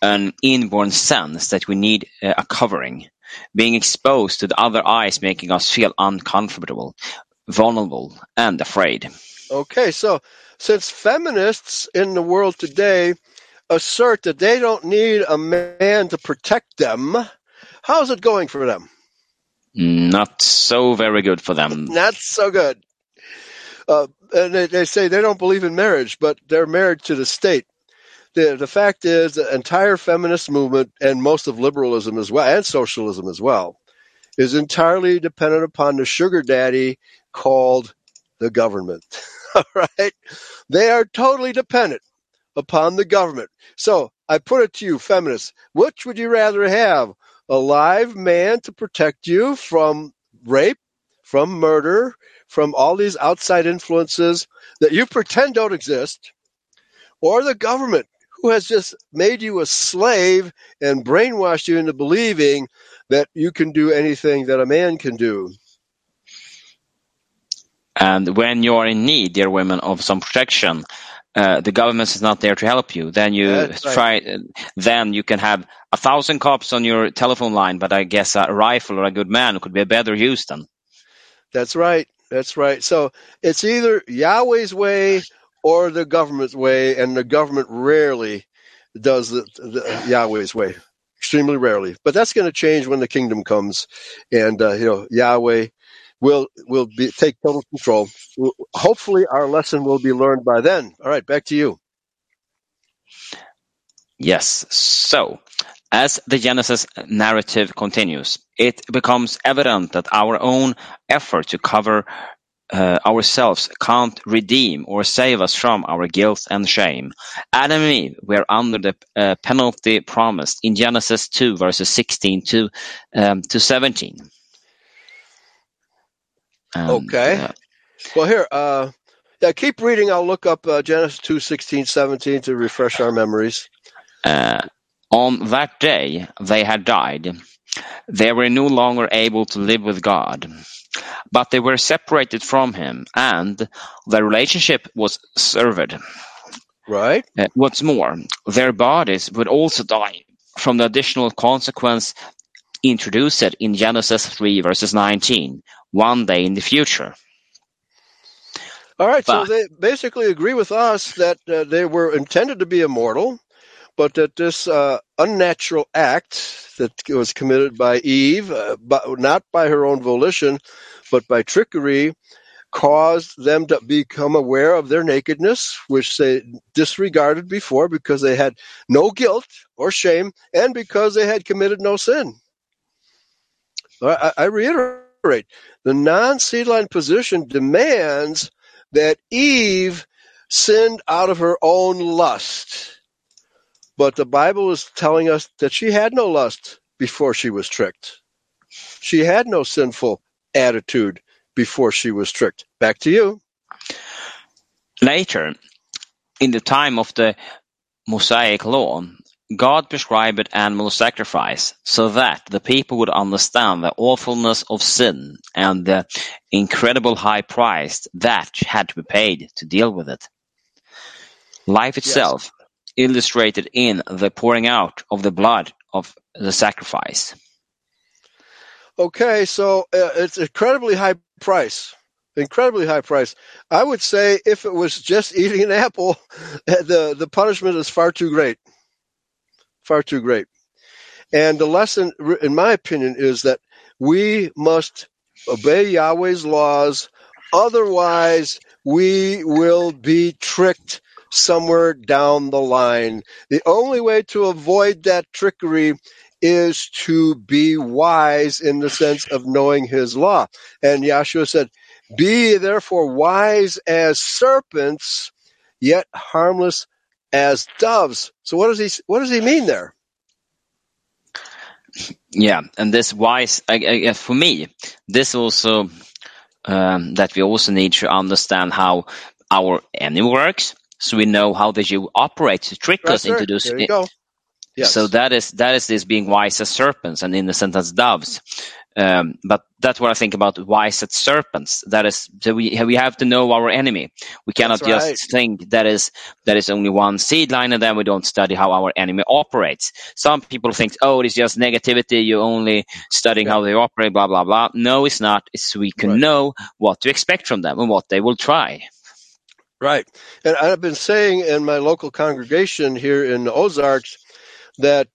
an inborn sense that we need uh, a covering. Being exposed to the other eyes making us feel uncomfortable, vulnerable, and afraid. Okay, so since feminists in the world today assert that they don't need a man to protect them, how's it going for them? Not so very good for them. <laughs> Not so good. Uh, and they, they say they don't believe in marriage, but they're married to the state. The, the fact is, the entire feminist movement and most of liberalism as well, and socialism as well, is entirely dependent upon the sugar daddy called the government. <laughs> All right? They are totally dependent upon the government. So I put it to you, feminists, which would you rather have? A live man to protect you from rape, from murder, from all these outside influences that you pretend don't exist, or the government who has just made you a slave and brainwashed you into believing that you can do anything that a man can do. And when you are in need, dear women, of some protection, uh, the government is not there to help you. Then you That's try. Then you can have a thousand cops on your telephone line, but I guess a rifle or a good man could be a better use then. That's right. That's right. So it's either Yahweh's way or the government's way, and the government rarely does the, the Yahweh's way. Extremely rarely, but that's going to change when the kingdom comes, and uh, you know Yahweh will will be take total control. Hopefully, our lesson will be learned by then. All right, back to you. Yes. So, as the Genesis narrative continues, it becomes evident that our own effort to cover uh, ourselves can't redeem or save us from our guilt and shame. Adam and Eve were under the uh, penalty promised in Genesis 2 verses 16 to um, to 17. And, Okay. Well, here, uh, yeah, keep reading. I'll look up uh, Genesis 2, 16, 17 to refresh our memories. Uh, on that day they had died. They were no longer able to live with God, but they were separated from Him, and their relationship was severed. Right? Uh, what's more, their bodies would also die from the additional consequence introduced in Genesis 3 verses 19, one day in the future. All right, But- so they basically agree with us that uh, they were intended to be immortal, but that this uh, unnatural act that was committed by Eve, uh, but not by her own volition, but by trickery, caused them to become aware of their nakedness, which they disregarded before because they had no guilt or shame, and because they had committed no sin. I, I reiterate, the non-seed line position demands that Eve sinned out of her own lust. But the Bible is telling us that she had no lust before she was tricked. She had no sinful attitude before she was tricked. Back to you. Later, in the time of the Mosaic law, God prescribed animal sacrifice so that the people would understand the awfulness of sin and the incredible high price that had to be paid to deal with it. Life itself illustrated in the pouring out of the blood of the sacrifice. Okay, so uh, it's incredibly high price. Incredibly high price. I would say if it was just eating an apple, <laughs> the the punishment is far too great. Far too great. And the lesson, in my opinion, is that we must obey Yahweh's laws. Otherwise, we will be tricked somewhere down the line. The only way to avoid that trickery is to be wise in the sense of knowing his law. And Yahshua said, Be therefore wise as serpents, yet harmless as doves. So what does he what does he mean there? Yeah, and this wise, I, I, for me, this also um, that we also need to understand how our enemy works, so we know how the Jew operates to trick Right us into there. those. There you go. Yes. So that is that is this being wise as serpents, and in the sentence doves. Um, but that's what I think about wise as serpents. That is, so we we have to know our enemy. We cannot That's just think that is that is only one seed line, and then we don't study how our enemy operates. Some people think, oh, it's just negativity. You're only studying how they operate, blah blah blah. No, it's not. It's so we can Right. know what to expect from them and what they will try. Right. And I've been saying in my local congregation here in the Ozarks that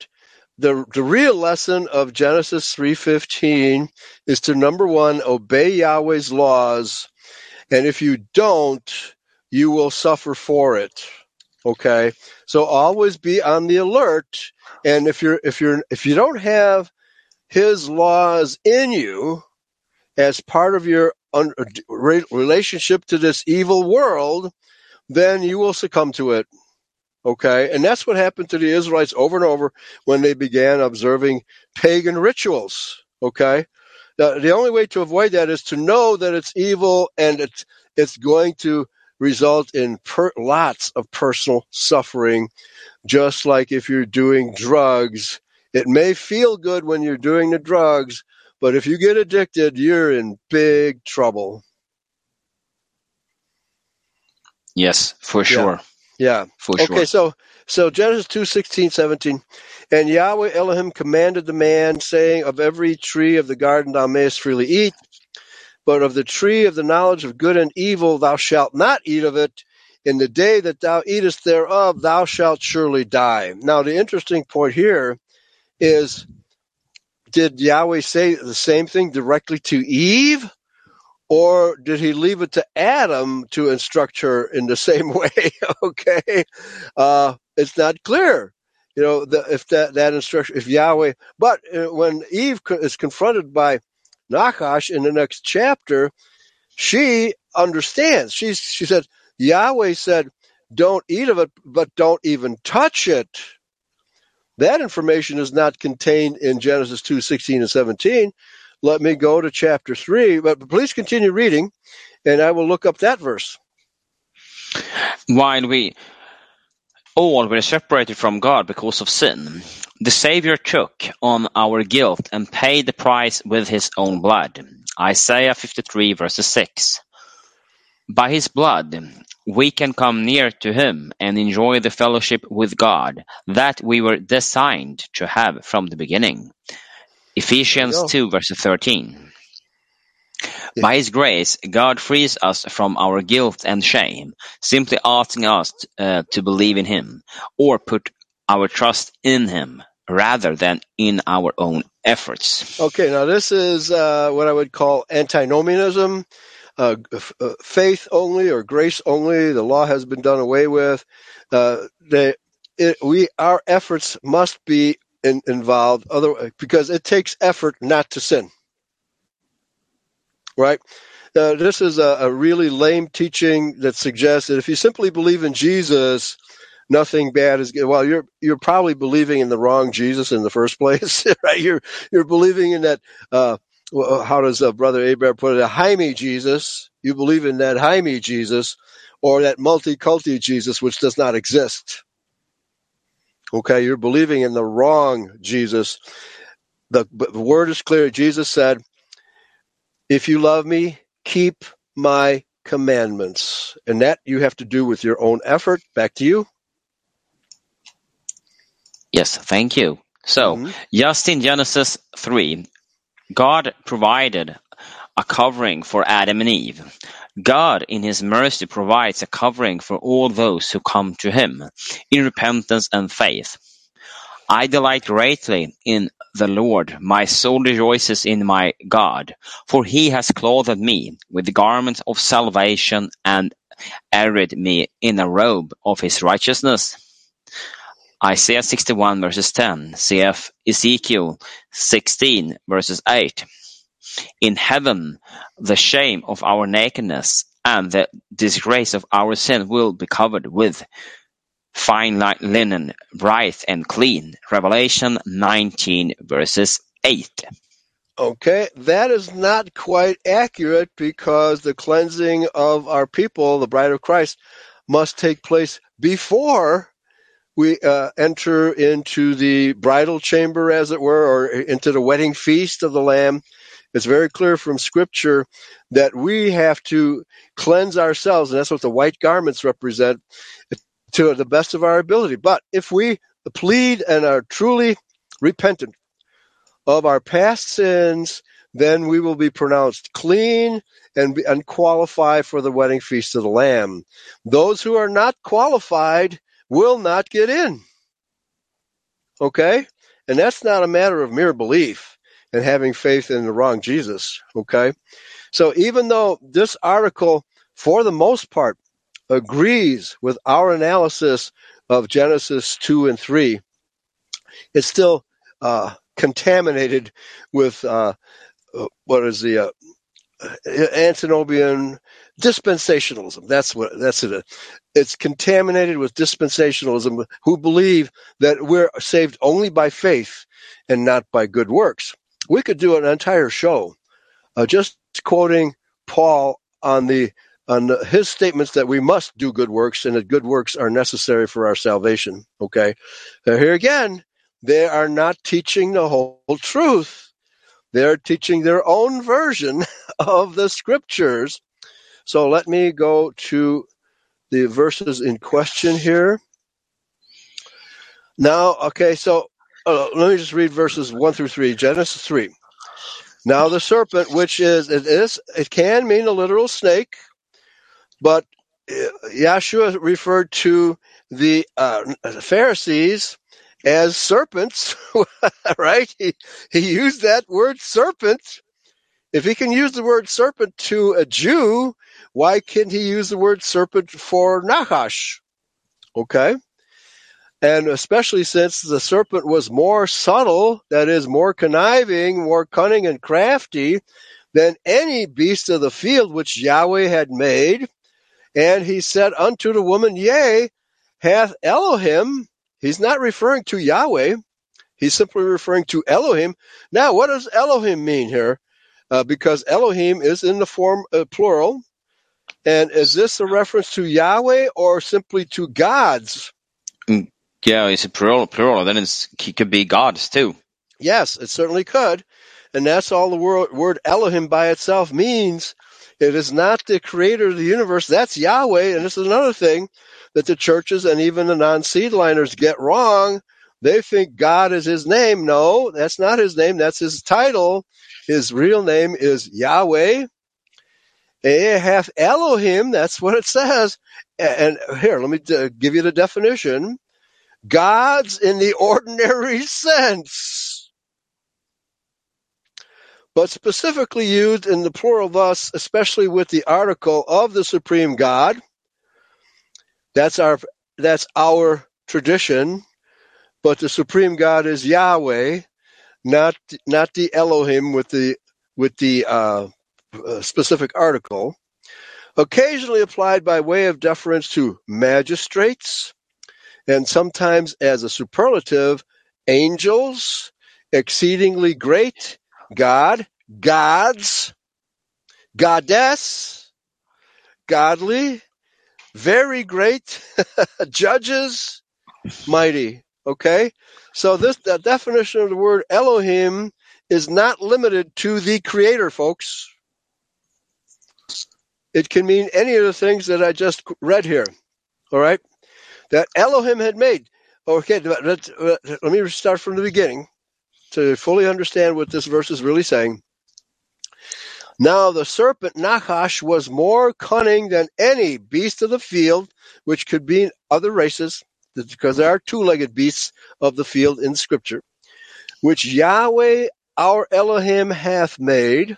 the the real lesson of Genesis 3:15 is to number 1 obey Yahweh's laws and if you don't you will suffer for it. Okay? So always be on the alert and if you're if you're if you don't have his laws in you as part of your un, re- relationship to this evil world then you will succumb to it. Okay? And that's what happened to the Israelites over and over when they began observing pagan rituals. Okay? The, the only way to avoid that is to know that it's evil and it's, it's going to result in per, lots of personal suffering, just like if you're doing drugs. It may feel good when you're doing the drugs, but if you get addicted, you're in big trouble. Yes, for sure, Yeah. For sure. Okay, so so Genesis 2, 16, 17. And Yahweh Elohim commanded the man, saying, Of every tree of the garden thou mayest freely eat, but of the tree of the knowledge of good and evil thou shalt not eat of it. In the day that thou eatest thereof, thou shalt surely die. Now, the interesting point here is did Yahweh say the same thing directly to Eve? Or did he leave it to Adam to instruct her in the <laughs> same way? okay. Uh, it's not clear. You know, the, if that, that instruction, if Yahweh, but uh, when Eve is confronted by Nachash in the next chapter, she understands. She's, she said, Yahweh said, don't eat of it, but don't even touch it. That information is not contained in Genesis 2, 16 and 17. Let me go to chapter 3, but please continue reading, and I will look up that verse. While we all were separated from God because of sin, the Savior took on our guilt and paid the price with his own blood. Isaiah 53 verses 6. By his blood, we can come near to him and enjoy the fellowship with God that we were designed to have from the beginning. Ephesians 2 verse 13. Yeah. By his grace, God frees us from our guilt and shame, simply asking us uh, to believe in him or put our trust in him rather than in our own efforts. Okay, now this is uh, what I would call antinomianism, uh, f- uh, faith only or grace only. The law has been done away with. Uh, they, it, we, our efforts must be in, involved, other because it takes effort not to sin. Right. Uh, this is a, a really lame teaching that suggests that if you simply believe in Jesus, nothing bad is well. You're you're probably believing in the wrong Jesus in the first place, <laughs> right? You're you're believing in that. Uh, how does uh, Brother Abraham put it? A Jaime Jesus. You believe in that Jaime Jesus, or that multi-culti Jesus, which does not exist. Okay, you're believing in the wrong Jesus. The, the word is clear. Jesus said, "If you love me, keep my commandments," and that you have to do with your own effort. Back to you. Yes, thank you. So, Mhm. just in Genesis 3, God provided a covering for Adam and Eve. God, in His mercy, provides a covering for all those who come to Him in repentance and faith. I delight greatly in the Lord. My soul rejoices in my God, for He has clothed me with the garments of salvation and arrayed me in a robe of his righteousness. Isaiah 61 verses 10, cf. Ezekiel 16 verses 8. In heaven, the shame of our nakedness and the disgrace of our sin will be covered with fine linen, bright and clean. Revelation 19 verses 8. Okay, that is not quite accurate because the cleansing of our people, the bride of Christ, must take place before we uh, enter into the bridal chamber, as it were, or into the wedding feast of the Lamb. It's very clear from Scripture that we have to cleanse ourselves, and that's what the white garments represent, to the best of our ability. But if we plead and are truly repentant of our past sins, then we will be pronounced clean and, and qualify for the wedding feast of the Lamb. Those who are not qualified will not get in. Okay? And that's not a matter of mere belief and having faith in the wrong Jesus. Okay? So even though this article, for the most part, agrees with our analysis of Genesis 2 and 3, it's still uh, contaminated with uh, uh, what is the uh, antinomian dispensationalism. That's what that's it. It's contaminated with dispensationalism, who believe that we're saved only by faith and not by good works. We could do an entire show uh, just quoting Paul on the on his statements that we must do good works and that good works are necessary for our salvation. Okay, here again, they are not teaching the whole truth. They're teaching their own version <laughs> of the scriptures. So let me go to the verses in question here. Now, okay, so uh, let me just read verses 1 through 3, Genesis 3. Now the serpent, which is it is it can mean a literal snake, but uh, Yeshua referred to the uh, Pharisees as serpents, <laughs> right? He, he used that word serpent. If he can use the word serpent to a Jew, why can't he use the word serpent for Nahash? Okay. And especially since the serpent was more subtle, that is, more conniving, more cunning and crafty than any beast of the field which Yahweh had made. And he said unto the woman, Yea, hath Elohim He's not referring to Yahweh. He's simply referring to Elohim. Now, what does Elohim mean here? Uh, because Elohim is in the form uh, plural. And is this a reference to Yahweh or simply to gods? Yeah, it's a plural. Plural. Then it could be gods too. Yes, it certainly could. And that's all the word, word Elohim by itself means. It is not the creator of the universe. That's Yahweh. And this is another thing that the churches and even the non-seedliners get wrong. They think God is his name. No, that's not his name. That's his title. His real name is Yahweh. hath Elohim. That's what it says. And here, let me uh, give you the definition. Gods in the ordinary <laughs> sense. But specifically used in the plural thus, especially with the article of the supreme God, that's our that's our tradition, but the supreme God is Yahweh, not not the Elohim with the with the uh, uh, specific article. Occasionally applied by way of deference to magistrates, and sometimes as a superlative, angels, exceedingly great, God, gods, goddess, godly, very great, <laughs> judges, mighty. Okay? So this the definition of the word Elohim is not limited to the creator, folks. It can mean any of the things that I just read here. All right? That Elohim had made. Okay, let, uh, let me start from the beginning to fully understand what this verse is really saying. Now the serpent Nachash was more cunning than any beast of the field, which could be other races, because there are two-legged beasts of the field in Scripture, which Yahweh our Elohim hath made.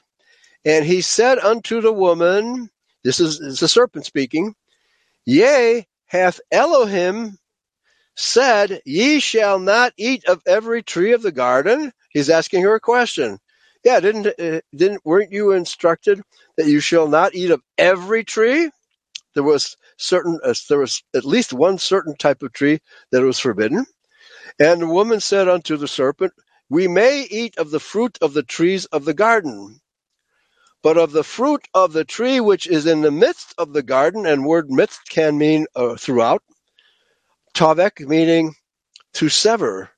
And he said unto the woman, this is, this is the serpent speaking, Yea, hath Elohim said, Ye shall not eat of every tree of the garden? He's asking her a question. Yeah, didn't uh, didn't weren't you instructed that you shall not eat of every tree? There was certain uh, there was at least one certain type of tree that was forbidden. And the woman said unto the serpent, We may eat of the fruit of the trees of the garden, but of the fruit of the tree which is in the midst of the garden, and word midst can mean uh, throughout, tavek meaning to sever,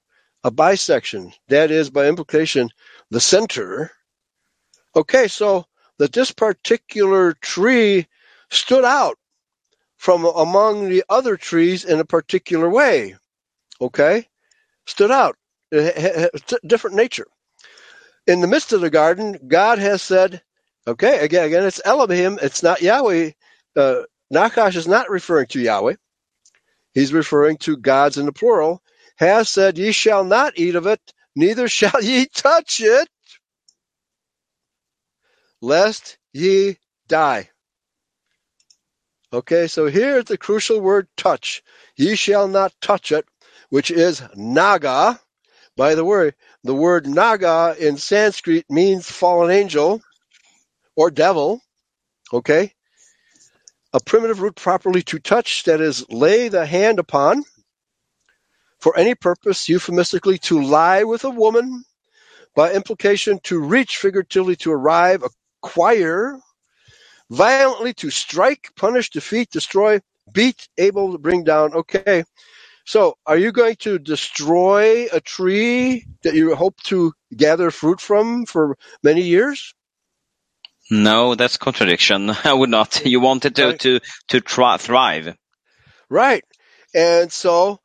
a bisection. That is, by implication, the center. Okay, so that this particular tree stood out from among the other trees in a particular way. Okay, stood out, eh, eh, eh, different nature. In the midst of the garden, God has said, okay, again, again, it's Elohim, it's not Yahweh. Uh, Nakash is not referring to Yahweh. He's referring to gods in the plural. Has said, ye shall not eat of it, neither shall ye <laughs> touch it, lest ye die. Okay, so here's the crucial word touch. Ye shall not touch it, which is naga. By the way, the word naga in Sanskrit means fallen angel or devil. Okay? A primitive root properly to touch, that is, lay the hand upon for any purpose, euphemistically, to lie with a woman, by implication, to reach, figuratively, to arrive, acquire, violently to strike, punish, defeat, destroy, beat, able to bring down. Okay. So, are you going to destroy a tree that you hope to gather fruit from for many years? No, that's contradiction. <laughs> I would not. You wanted to to to try, thrive. Right. And so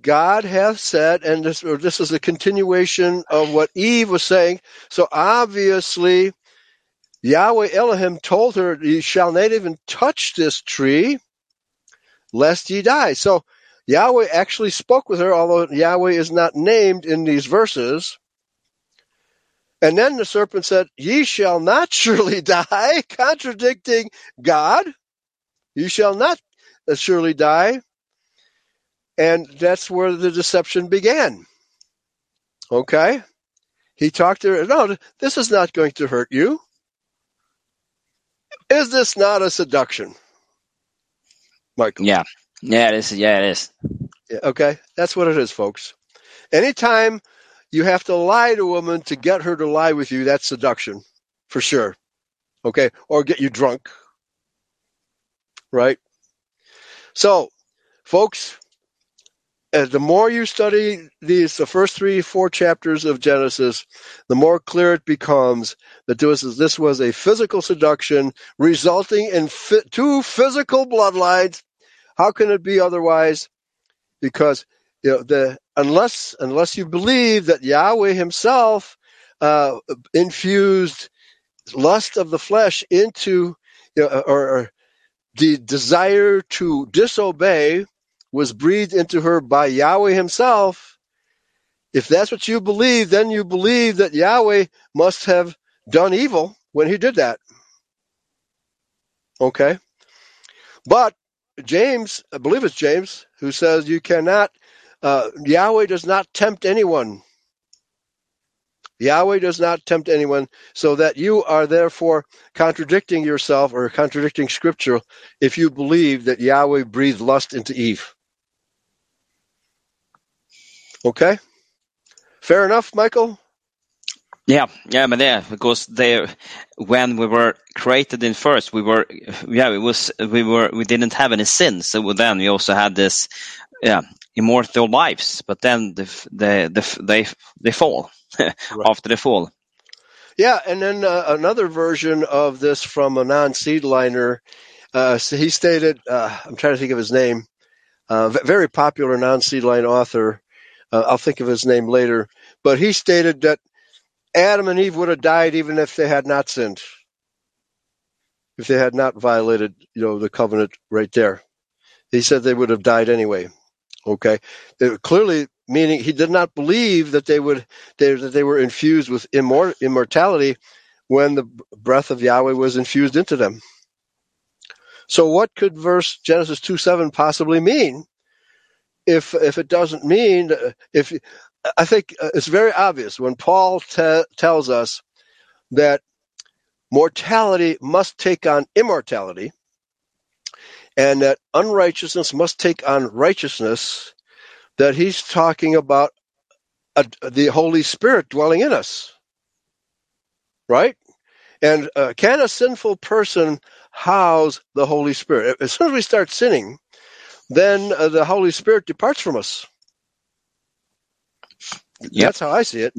God hath said, and this, or this is a continuation of what Eve was saying. So obviously, Yahweh Elohim told her, You shall not even touch this tree, lest ye die. So Yahweh actually spoke with her, although Yahweh is not named in these verses. And then the serpent said, Ye shall not <laughs> surely die, contradicting God. You shall not uh, surely die. And that's where the deception began. Okay? He talked to her, no, this is not going to hurt you. Is this not a seduction? Michael. Yeah, yeah, it is. Yeah, it is. Yeah, Okay? That's what it is, folks. Anytime you have to lie to a woman to get her to lie with you, that's seduction, for sure. Okay? Or get you drunk. Right? So, folks, as the more you study these, the first three, four chapters of Genesis, the more clear it becomes that this, is, this was a physical seduction resulting in two physical bloodlines. How can it be otherwise? Because you know the unless unless you believe that Yahweh Himself uh, infused lust of the flesh into you know, or, or the desire to disobey was breathed into her by Yahweh himself, if that's what you believe, then you believe that Yahweh must have done evil when he did that. Okay? But James, I believe it's James, who says you cannot, uh, Yahweh does not tempt anyone. Yahweh does not tempt anyone, so that you are therefore contradicting yourself or contradicting scripture if you believe that Yahweh breathed lust into Eve. Okay? Fair enough, Michael? Yeah, yeah, but yeah, because they, when we were created in first, we were, yeah, it was, we were, we didn't have any sins. So then we also had this, yeah, immortal lives. But then the, the, the, they, they fall <laughs> after the fall. Yeah, and then uh, another version of this from a non-seed liner. Uh, so he stated, uh, I'm trying to think of his name, uh, very popular non-seed line author. Uh, I'll think of his name later. But he stated that Adam and Eve would have died even if they had not sinned, if they had not violated, you know, the covenant right there. He said they would have died anyway. Okay, clearly meaning he did not believe that they would they, that they were infused with immor- immortality when the breath of Yahweh was infused into them. So what could verse Genesis 2 7 possibly mean? If, if it doesn't mean, uh, if I think uh, it's very obvious when Paul te- tells us that mortality must take on immortality and that unrighteousness must take on righteousness, that he's talking about a, the Holy Spirit dwelling in us. Right? And uh, can a sinful person house the Holy Spirit? As soon as we start sinning, then uh, the Holy Spirit departs from us. Yep. That's how I see it.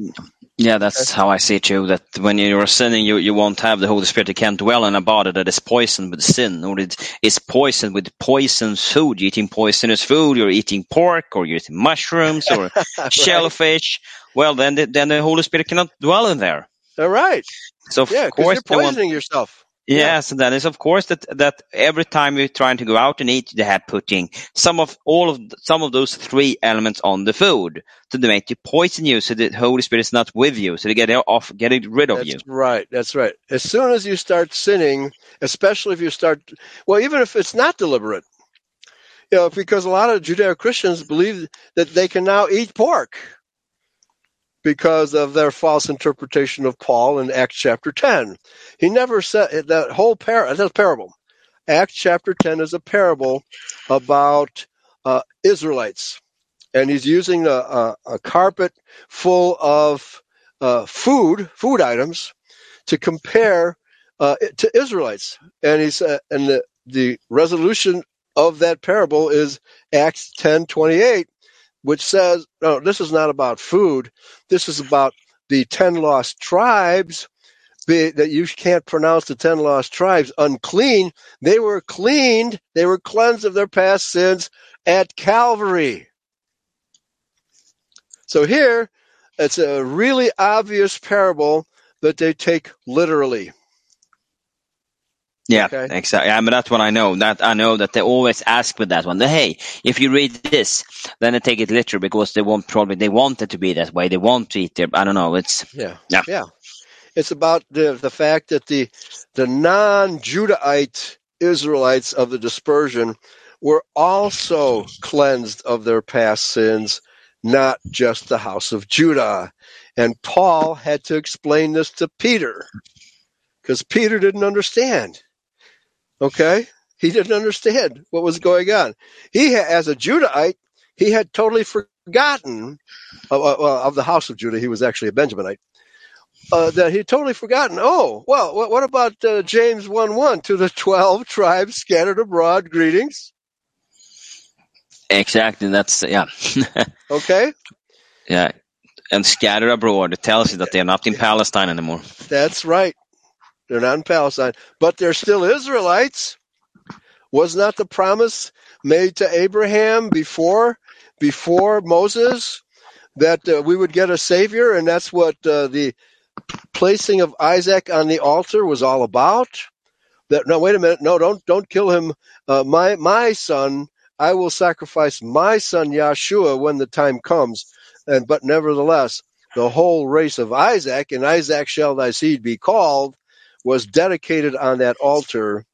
Yeah, that's how I see it too. That when you're sinning, you, you won't have the Holy Spirit. You can't dwell in a body that is poisoned with sin, or it is poisoned with poisonous food. You're eating poisonous food. You're eating pork, or you're eating mushrooms, or <laughs> shellfish. Well, then the, then the Holy Spirit cannot dwell in there. All right. So of Yeah, because course you're they want poisoning yourself. Yes, and then is of course that that every time you're trying to go out and eat, they have putting some of all of some of those three elements on the food to make you poison you, so the Holy Spirit is not with you, so they get off, get it rid of That's you. right. That's right. As soon as you start sinning, especially if you start, well, even if it's not deliberate, you know, because a lot of Judeo Christians believe that they can now eat pork because of their false interpretation of Paul in Acts chapter 10. He never said that whole par that parable. Acts chapter 10 is a parable about uh, Israelites. And he's using a, a, a carpet full of uh, food, food items, to compare uh, to Israelites. And he's and the, the resolution of that parable is Acts 10:28, which says, "No, this is not about food. This is about the ten lost tribes." Be, that you can't pronounce the ten lost tribes unclean. They were cleaned. They were cleansed of their past sins at Calvary. So here, it's a really obvious parable that they take literally. Yeah, Okay. exactly. Yeah, but that's what I know. That I know that they always ask with that one. That, hey, if you read this, then they take it literally because they want probably they want it to be that way. They want to eat their. I don't know. It's Yeah. Yeah. Yeah. It's about the the fact that the the non-Judahite Israelites of the dispersion were also cleansed of their past sins, not just the house of Judah. And Paul had to explain this to Peter because Peter didn't understand. Okay? He didn't understand what was going on. He, as a Judahite, he had totally forgotten of, of of the house of Judah. He was actually a Benjaminite uh, that he'd totally forgotten. Oh, well, what, what about uh, James 1 1 to the 12 <laughs> tribes scattered abroad? Greetings. exactly that's yeah, <laughs> Okay, yeah. And scattered abroad, it tells you that they're not in Palestine anymore. that's right. They're not in Palestine, but they're still Israelites. Was not the promise made to Abraham before before Moses that uh, we would get a savior, and that's what uh, the placing of Isaac on the altar was all about? That no, wait a minute, no, don't don't kill him. Uh, my my son, I will sacrifice my son Yahshua when the time comes. And but nevertheless, the whole race of Isaac, and Isaac shall thy seed be called, was dedicated on that altar,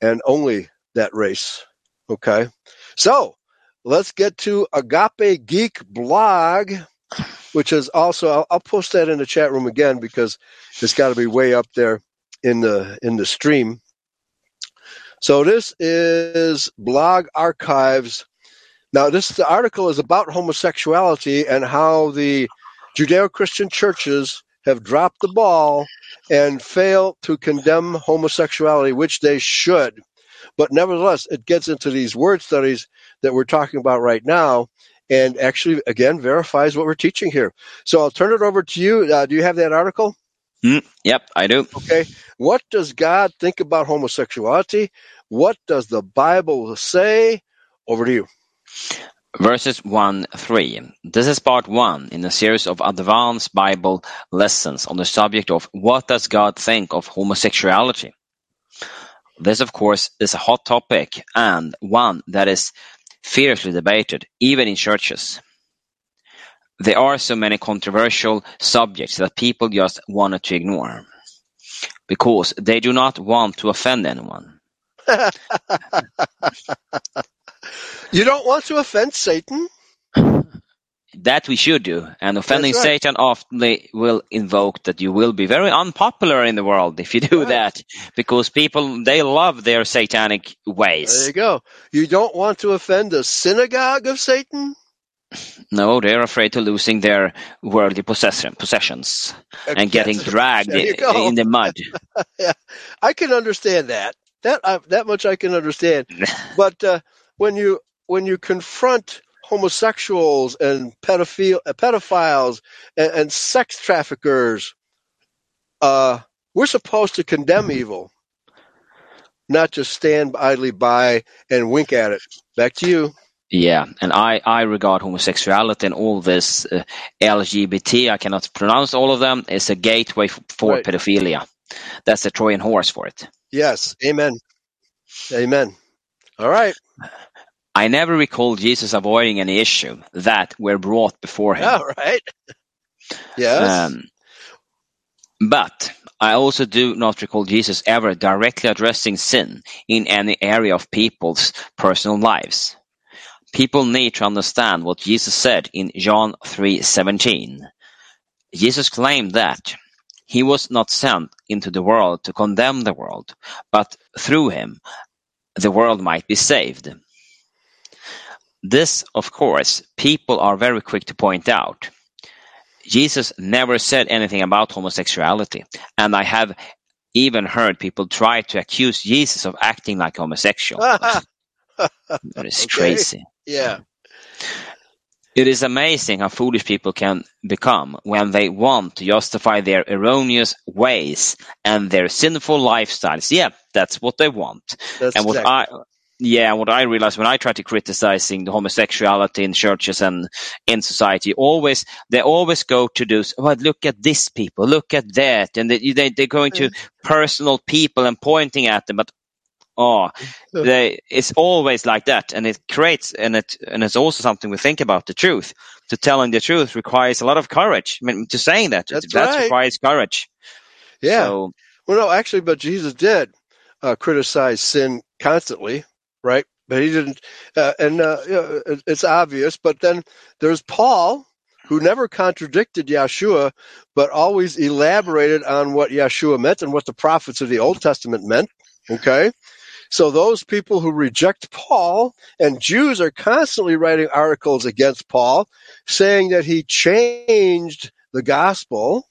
and only that race. Okay, so let's get to Agape Geek blog, which is also I'll, I'll post that in the chat room again because it's got to be way up there in the in the stream. So this is blog archives. Now this article is about homosexuality and how the Judeo-Christian churches have dropped the ball and fail to condemn homosexuality, which they should. But nevertheless, it gets into these word studies that we're talking about right now and actually, again, verifies what we're teaching here. So I'll turn it over to you. Uh, do you have that article? Mm, yep, I do. Okay. What does God think about homosexuality? What does the Bible say? Over to you. Verses 1 3. This is part 1 in a series of advanced Bible lessons on the subject of what does God think of homosexuality. This, of course, is a hot topic and one that is fiercely debated, even in churches. There are so many controversial subjects that people just wanted to ignore because they do not want to offend anyone. <laughs> you don't want to offend Satan? That we should do, and offending right. Satan often will invoke that you will be very unpopular in the world if you do Right. that, because people they love their satanic ways. There you go. You don't want to offend the synagogue of Satan? No, they're afraid of losing their worldly possession, possessions and getting dragged There you i- go. in the mud. <laughs> I can understand that. That uh, that much I can understand. <laughs> But uh, when you when you confront homosexuals and pedophile, uh, pedophiles and, and sex traffickers, uh, we're supposed to condemn evil, not just stand idly by and wink at it. Back to you. Yeah, and I, I regard homosexuality and all this uh, LGBT, I cannot pronounce all of them, is a gateway f- for Right. pedophilia. That's the Trojan horse for it. Yes. Amen. Amen. All right. I never recall Jesus avoiding any issue that were brought before him. All right. Yes. Um, but I also do not recall Jesus ever directly addressing sin in any area of people's personal lives. People need to understand what Jesus said in John 3:17. Jesus claimed that he was not sent into the world to condemn the world, but through him the world might be saved. This, of course, people are very quick to point out. Jesus never said anything about homosexuality, and I have even heard people try to accuse Jesus of acting like homosexual. <laughs> That is Okay. crazy. yeah. It is amazing how foolish people can become when they want to justify their erroneous ways and their sinful lifestyles. Yeah, that's what they want. That's and what exactly. I yeah, what I realize when I try to criticizing the homosexuality in churches and in society, always they always go to those. Well, look at this people, look at that, and they, they they're going to personal people and pointing at them. But oh, they it's always like that, and it creates and it and it's also something we think about the truth. To telling the truth requires a lot of courage. I mean, to saying that That's that right. requires courage. Yeah. So, Well, no, actually, but Jesus did uh, criticize sin constantly, right? But he didn't, uh, and uh, it's obvious. But then there's Paul, who never contradicted Yeshua, but always elaborated on what Yeshua meant and what the prophets of the Old Testament meant. Okay. So those people who reject Paul and Jews are constantly writing articles against Paul, saying that he changed the gospel.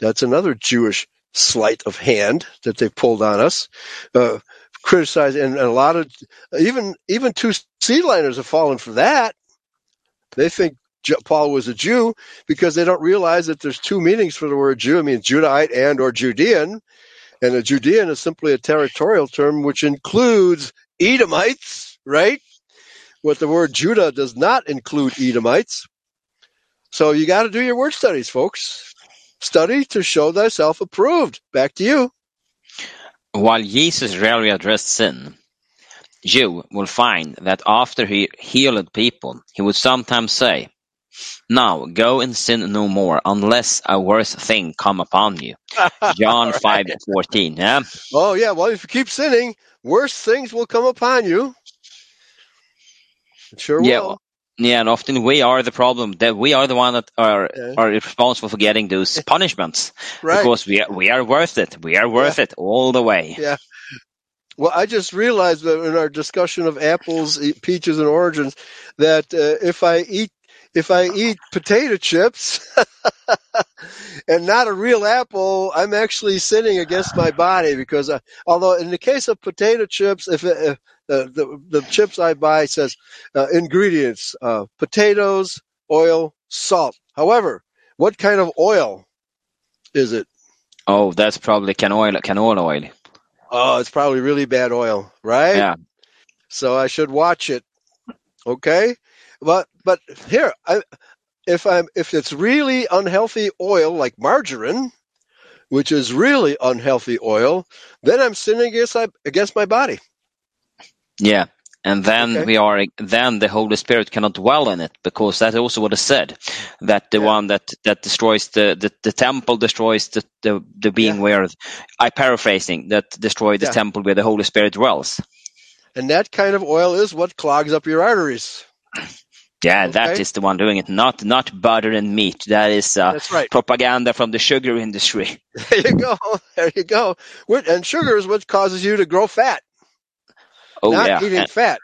That's another Jewish sleight of hand that they pulled on us. Uh, criticize and, and a lot of even even two seedliners have fallen for that. They think Paul was a Jew because they don't realize that there's two meanings for the word Jew. It means Judahite and or Judean, and a Judean is simply a territorial term which includes Edomites, right? What the word Judah does not include Edomites. So you got to do your word studies, folks. Study to show thyself approved. Back to you. While Jesus rarely addressed sin, you will find that after he healed people, he would sometimes say, Now go and sin no more, unless a worse thing come upon you. <laughs> John five fourteen. Yeah, Oh yeah, well if you keep sinning, worse things will come upon you. It sure yeah, will. Yeah. And often we are the problem. That we are the one that are Yeah. are responsible for getting those <laughs> punishments Right. because we are, we are worth it. We are worth it all the way. Yeah. Well, I just realized that in our discussion of apples, peaches, and oranges, that uh, if I eat if I eat potato chips <laughs> and not a real apple, I'm actually sinning against my body because uh, although in the case of potato chips, if, it, if uh, the the chips I buy says uh, ingredients uh, potatoes, oil, salt. However, what kind of oil is it? Oh, that's probably canola canola oil. Oh, it's probably really bad oil, right? Yeah. So I should watch it. Okay? But but here, I, if I'm if it's really unhealthy oil like margarine, which is really unhealthy oil, then I'm sinning against I- against my body. Yeah, and then Okay. we are then the Holy Spirit cannot dwell in it because that's also what is said that the Yeah. one that that destroys the the, the temple destroys the the, the being Yeah. where I paraphrasing that destroy the Yeah. temple where the Holy Spirit dwells. And that kind of oil is what clogs up your arteries. Yeah, that Okay. is the one doing it, not not butter and meat. That is uh, right. propaganda from the sugar industry. <laughs> There you go. There you go. And sugar is what causes you to grow fat, Oh not yeah, eating and- fat.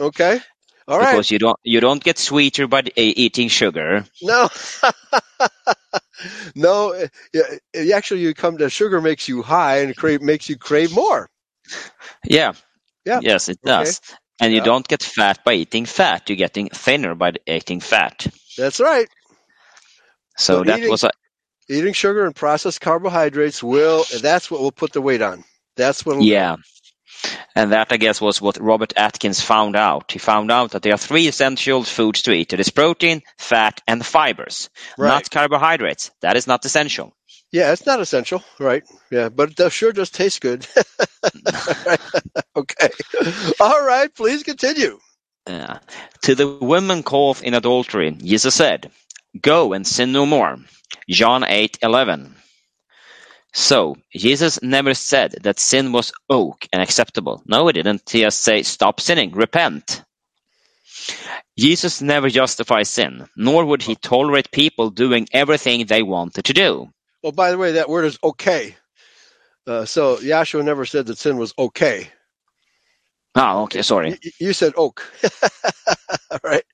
Okay. All right. because you don't you don't get sweeter by eating sugar. No. <laughs> no. uh, yeah, Actually, you come to sugar makes you high and crave makes you crave more. Yeah. Yeah. Yes, it Okay. does. And you Yeah. don't get fat by eating fat. You're getting thinner by eating fat. That's right. So But that eating- was a Eating sugar and processed carbohydrates will. That's what will put the weight on. That's what. yeah. And that, I guess, was what Robert Atkins found out. He found out that there are three essential foods to eat. It is protein, fat, and fibers, Right. not carbohydrates. That is not essential. Yeah, it's not essential, right? Yeah, but it sure does taste good. <laughs> <laughs> okay. All right. Please continue. Uh, to the woman caught in adultery, Jesus said, Go and sin no more. John eight eleven. So, Jesus never said that sin was ok and acceptable. No, he didn't. He just say, Stop sinning, repent. Jesus never justifies sin, nor would he tolerate people doing everything they wanted to do. Well, by the way, that word is okay. Uh, so Yahshua never said that sin was okay. Oh, okay, sorry. You, you said oak, <laughs> right?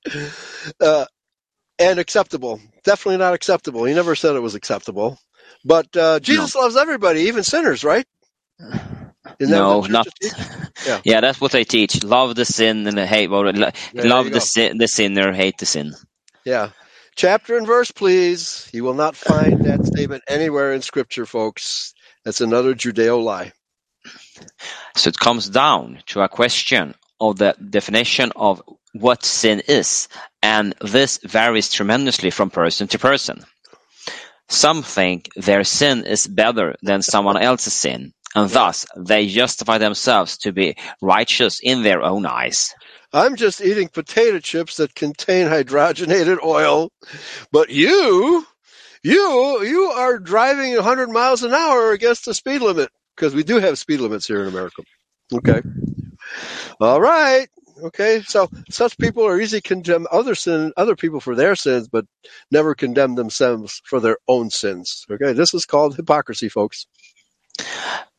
Uh, and acceptable. Definitely not acceptable. He never said it was acceptable. But uh, Jesus loves everybody, even sinners, right? Isn't no, not. teach? <laughs> Yeah. that's what they teach. Love the sin and hate. Well, lo- love the sin, the sinner, hate the sin. Yeah. Chapter and verse, please. You will not find that statement anywhere in Scripture, folks. That's another Judeo lie. So it comes down to a question of the definition of what sin is, and this varies tremendously from person to person. Some think their sin is better than someone else's sin, and thus they justify themselves to be righteous in their own eyes. I'm just eating potato chips that contain hydrogenated oil, but you, you, you are driving 100 miles an hour against the speed limit because we do have speed limits here in America. Okay. All right. Okay. So such people are easy to condemn other sin, other people for their sins, but never condemn themselves for their own sins. Okay. This is called hypocrisy, folks.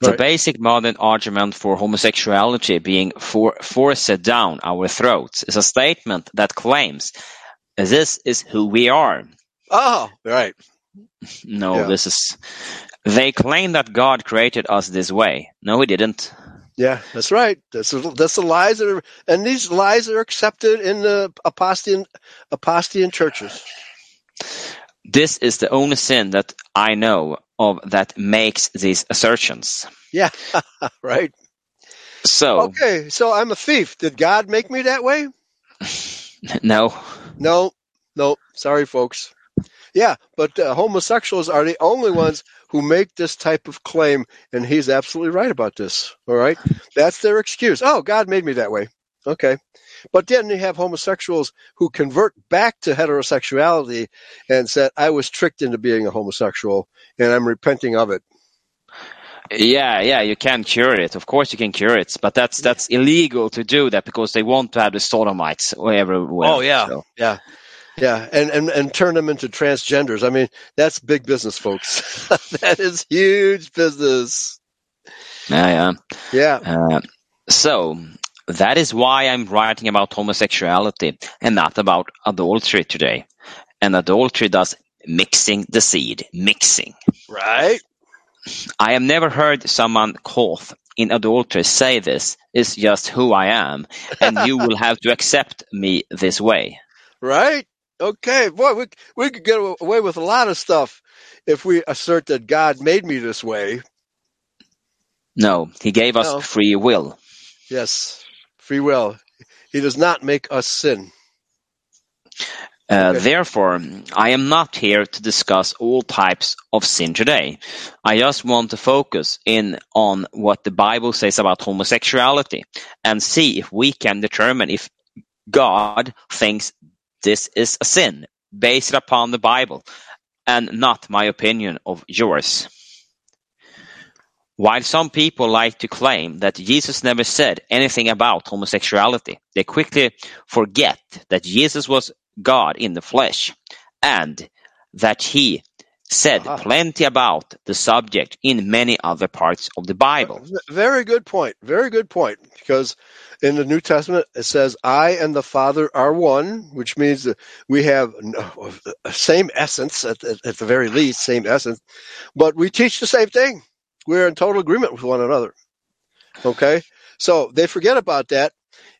The Right. basic modern argument for homosexuality being for, forced down our throats is a statement that claims this is who we are. Oh, right. No, Yeah. this is. They claim that God created us this way. No, He didn't. Yeah, that's right. That's that's the lies that are, and these lies are accepted in the apostian apostian churches. This is the only sin that I know of that makes these assertions. Yeah, <laughs> right. So, Okay, so I'm a thief. Did God make me that way? <laughs> no. No, no. Sorry, folks. Yeah, but uh, homosexuals are the only ones who make this type of claim, and he's absolutely right about this. All right, that's their excuse. Oh, God made me that way. Okay, but then you have homosexuals who convert back to heterosexuality and said, "I was tricked into being a homosexual, and I'm repenting of it." Yeah, yeah, you can cure it. Of course, you can cure it, but that's that's illegal to do that because they want to have the sodomites everywhere. Oh, yeah. So, Yeah, yeah, and and and turn them into transgenders. I mean, that's big business, folks. <laughs> that is huge business. yeah, Yeah. yeah. Uh, so that is why I'm writing about homosexuality and not about adultery today. And adultery does mixing the seed, mixing. Right. I have never heard someone caught in adultery say this is just who I am, and you <laughs> will have to accept me this way. Right. Okay. Boy, we we could get away with a lot of stuff if we assert that God made me this way. No, he gave us No. free will. Yes. Free will. He does not make us sin. Uh, Okay. Therefore, I am not here to discuss all types of sin today. I just want to focus in on what the Bible says about homosexuality and see if we can determine if God thinks this is a sin based upon the Bible and not my opinion of yours. While some people like to claim that Jesus never said anything about homosexuality, they quickly forget that Jesus was God in the flesh and that he said Aha. plenty about the subject in many other parts of the Bible. Very good point. Very good point. Because in the New Testament it says, "I and the Father are one," which means that we have no- same essence at, at, at the very least, same essence, but we teach the same thing. We're in total agreement with one another. Okay, so they forget about that,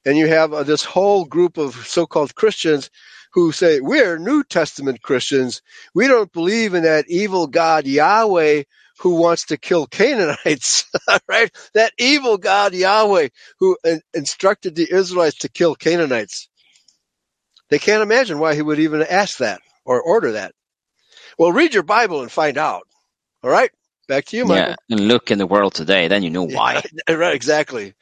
and you have uh, this whole group of so-called Christians who say we're New Testament Christians. We don't believe in that evil God Yahweh who wants to kill Canaanites, <laughs> right? That evil God Yahweh who in- instructed the Israelites to kill Canaanites. They can't imagine why he would even ask that or order that. Well, read your Bible and find out. All right, back to you, Michael. Yeah, and look in the world today, then you know <laughs> why. right, exactly.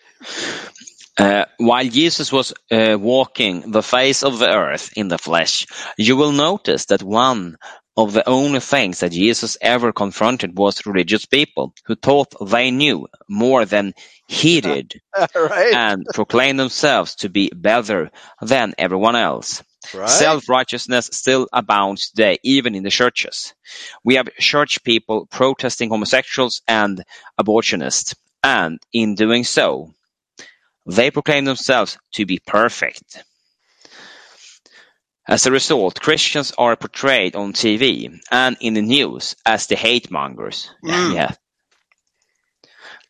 Uh, while Jesus was uh, walking the face of the earth in the flesh, you will notice that one of the only things that Jesus ever confronted was religious people who thought they knew more than he did <laughs> right, and proclaimed themselves to be better than everyone else. right. Self-righteousness still abounds today, even in the churches. We have church people protesting homosexuals and abortionists, and in doing so, they proclaim themselves to be perfect. As a result, Christians are portrayed on TV and in the news as the hate mongers. Mm. <laughs> Yeah.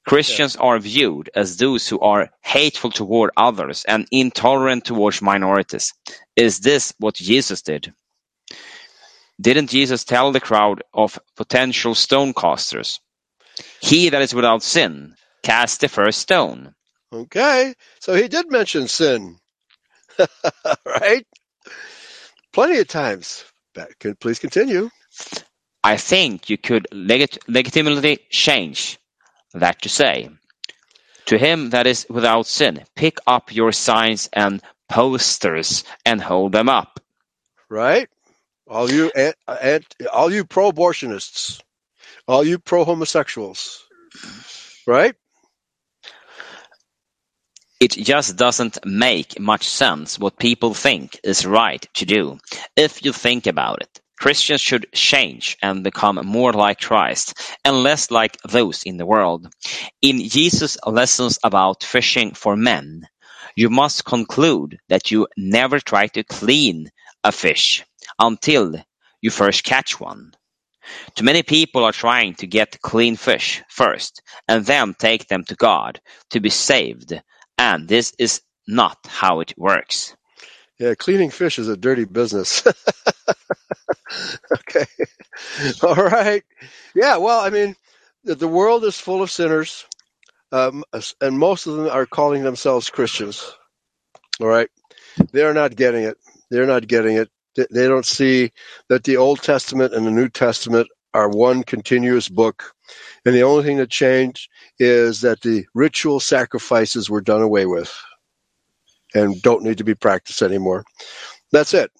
Christians are viewed as those who are hateful toward others and intolerant towards minorities. Is this what Jesus did? Didn't Jesus tell the crowd of potential stone casters, He that is without sin, cast the first stone? Okay, so he did mention sin, <laughs> right? Plenty of times. Please continue. I think you could legit- legitimately change that to say, To him that is without sin, pick up your signs and posters and hold them up. right? All you and, and all you pro-abortionists, all you pro-homosexuals, right? It just doesn't make much sense what people think is right to do. If you think about it, Christians should change and become more like Christ and less like those in the world. In Jesus' lessons about fishing for men, you must conclude that you never try to clean a fish until you first catch one. Too many people are trying to get clean fish first and then take them to God to be saved, and this is not how it works. Yeah, cleaning fish is a dirty business. <laughs> okay, <laughs> all right. Yeah, well, I mean, the, world is full of sinners, um, and most of them are calling themselves Christians. All right, they're not getting it. They're not getting it. They don't see that the Old Testament and the New Testament are one continuous book, and the only thing that changed is that the ritual sacrifices were done away with and don't need to be practiced anymore. That's it.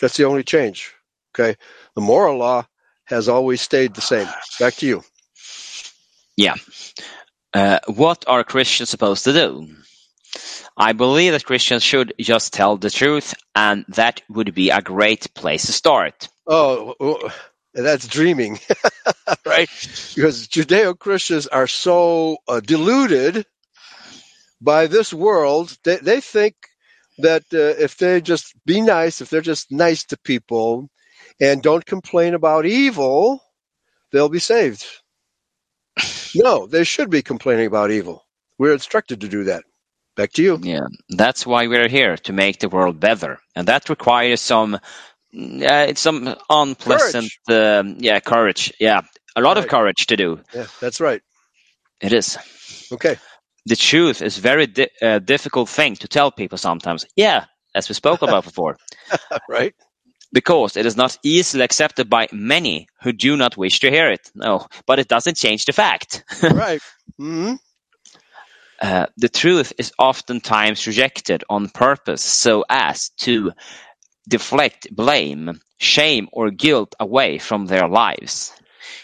That's the only change. Okay. The moral law has always stayed the same. Back to you. Yeah. Uh, what are Christians supposed to do? I believe that Christians should just tell the truth, and that would be a great place to start. Oh, oh, that's dreaming, <laughs> right? Because Judeo Christians are so uh, deluded by this world. They, they think that uh, if they just be nice, if they're just nice to people and don't complain about evil, they'll be saved. No, they should be complaining about evil. We're instructed to do that. Back to you. Yeah, that's why we're here to make the world better, and that requires some, uh, it's some unpleasant, um, yeah, courage. Yeah, a lot of courage to do. Yeah, that's right. It is. Okay. The truth is very di- uh, difficult thing to tell people sometimes. Yeah, as we spoke about before, <laughs> right? because it is not easily accepted by many who do not wish to hear it. No, but it doesn't change the fact. <laughs> right. hmm Uh, the truth is oftentimes rejected on purpose so as to deflect blame, shame, or guilt away from their lives.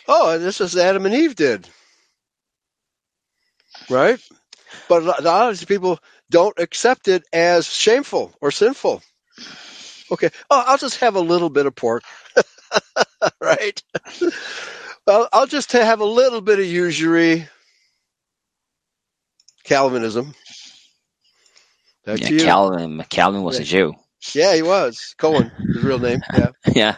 Oh, this is Adam and Eve did. Right? But a lot of these people don't accept it as shameful or sinful. Okay. Oh, I'll just have a little bit of pork. <laughs> right? I'll, I'll just have a little bit of usury. Calvinism. Back Yeah. Calvin, Calvin was a Jew. Yeah, he was. Cohen, his real name. Yeah. <laughs> Yeah.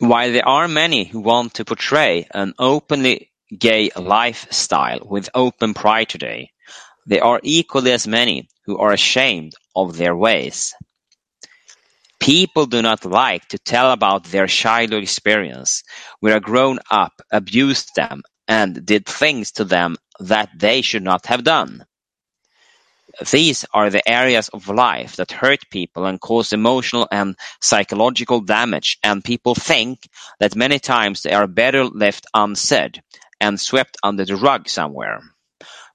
While there are many who want to portray an openly gay lifestyle with open pride today, there are equally as many who are ashamed of their ways. People do not like to tell about their childhood experience, where a grown up abused them and did things to them that they should not have done. These are the areas of life that hurt people and cause emotional and psychological damage, and people think that many times they are better left unsaid and swept under the rug somewhere.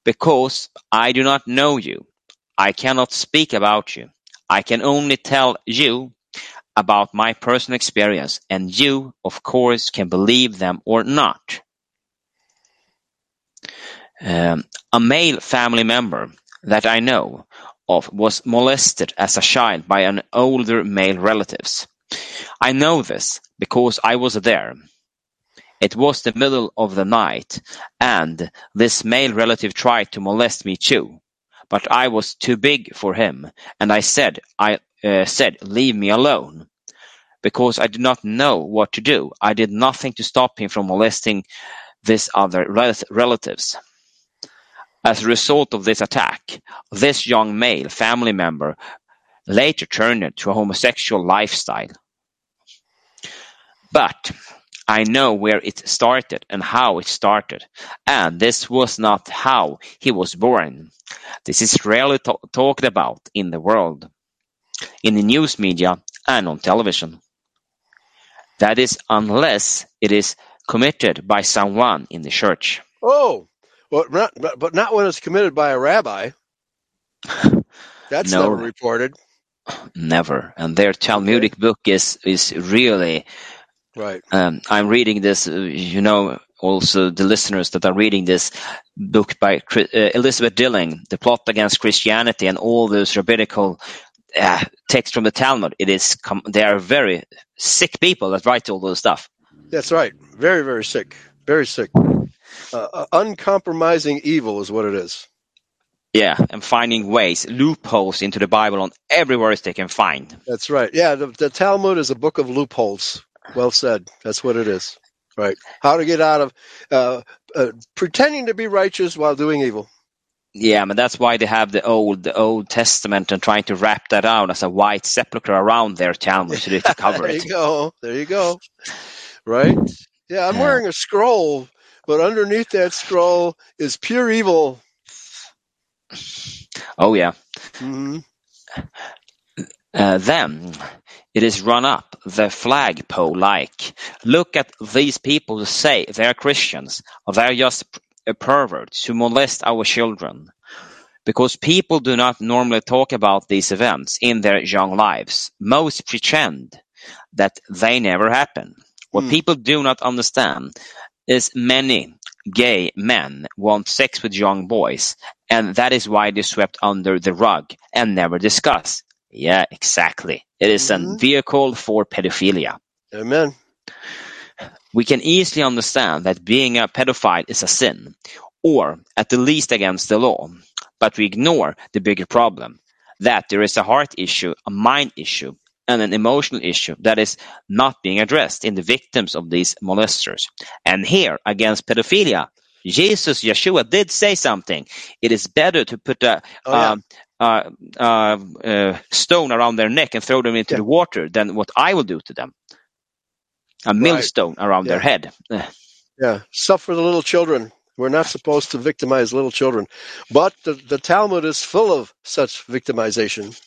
Because I do not know you, I cannot speak about you. I can only tell you about my personal experience, and you, of course, can believe them or not. Um, a male family member that I know of was molested as a child by an older male relatives. I know this because I was there. It was the middle of the night, and this male relative tried to molest me too, but I was too big for him, and I said, I uh, said, leave me alone, because I did not know what to do. I did nothing to stop him from molesting this other rel- relatives. As a result of this attack, this young male family member later turned to a homosexual lifestyle. But I know where it started and how it started, and this was not how he was born. This is rarely ta- talked about in the world, in the news media and on television. That is unless it is committed by someone in the church. Oh, well, not, but but not when it's committed by a rabbi. <laughs> That's No. never reported. Never. And their Talmudic book is is really Right. um, I'm reading this, uh, you know, also the listeners that are reading this book by uh, Elizabeth Dilling, The Plot Against Christianity, and all those rabbinical uh, texts from the Talmud. It is, com- they are very sick people that write all those stuff. That's right. Very, very sick. Very sick. Uh, uh, uncompromising evil is what it is. Yeah, and finding ways, loopholes into the Bible on every verse they can find. That's right. Yeah, the, the Talmud is a book of loopholes. Well said. That's what it is. Right. How to get out of uh, uh, pretending to be righteous while doing evil. Yeah, but that's why they have the old, the Old Testament and trying to wrap that out as a white sepulchre around their Talmud so they can cover <laughs> there it. you go. There you go. Right. Yeah, I'm wearing a scroll, but underneath that scroll is pure evil. Oh yeah. hmm Uh, then it is run up the flagpole like, look at these people who say they're Christians, or they're just perverts who molest our children. Because people do not normally talk about these events in their young lives. Most pretend that they never happen. What Hmm. people do not understand is many gay men want sex with young boys, and that is why they swept under the rug and never discuss. Yeah, exactly. It is a Mhm. vehicle for pedophilia. Amen. We can easily understand that being a pedophile is a sin, or at the least against the law, but we ignore the bigger problem that there is a heart issue, a mind issue, and an emotional issue that is not being addressed in the victims of these molesters. And here, against pedophilia, Jesus, Yeshua did say something. It is better to put a Oh, yeah. um, uh, uh, uh, stone around their neck and throw them into Yeah. the water than what I will do to them. A millstone around their head. Yeah. Suffer the little children. We're not supposed to victimize little children. But the, the Talmud is full of such victimization.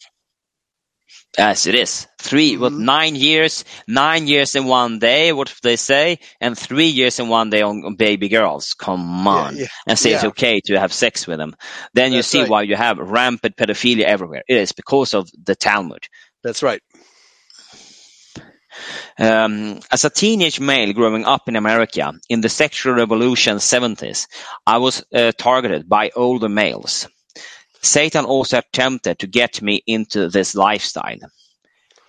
As it is. 3 what, Mhm. nine years, nine years in one day, what they say, and three years in one day on, on baby girls. Come on. yeah. And say it's okay to have sex with them. Then you see right. why you have rampant pedophilia everywhere. It is because of the Talmud. That's right. Um, as a teenage male growing up in America in the sexual revolution 70s, I was uh, targeted by older males. Satan also attempted to get me into this lifestyle.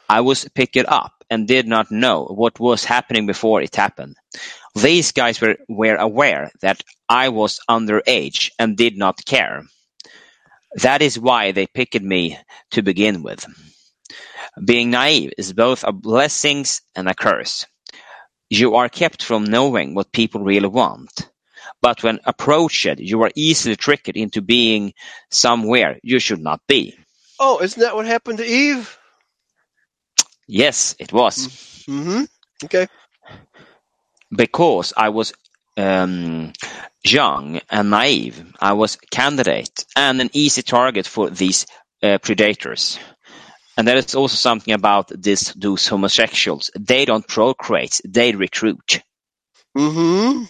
I was picked up and did not know what was happening before it happened. These guys were, were aware that I was underage and did not care. That is why they picked me to begin with. Being naive is both a blessing and a curse. You are kept from knowing what people really want. But when approached, you are easily tricked into being somewhere you should not be. Oh, isn't that what happened to Eve? Yes, it was. Mm-hmm. Okay. Because I was um, young and naive, I was candidate and an easy target for these uh, predators. And there is also something about this, those homosexuals. They don't procreate, they recruit. Mm-hmm.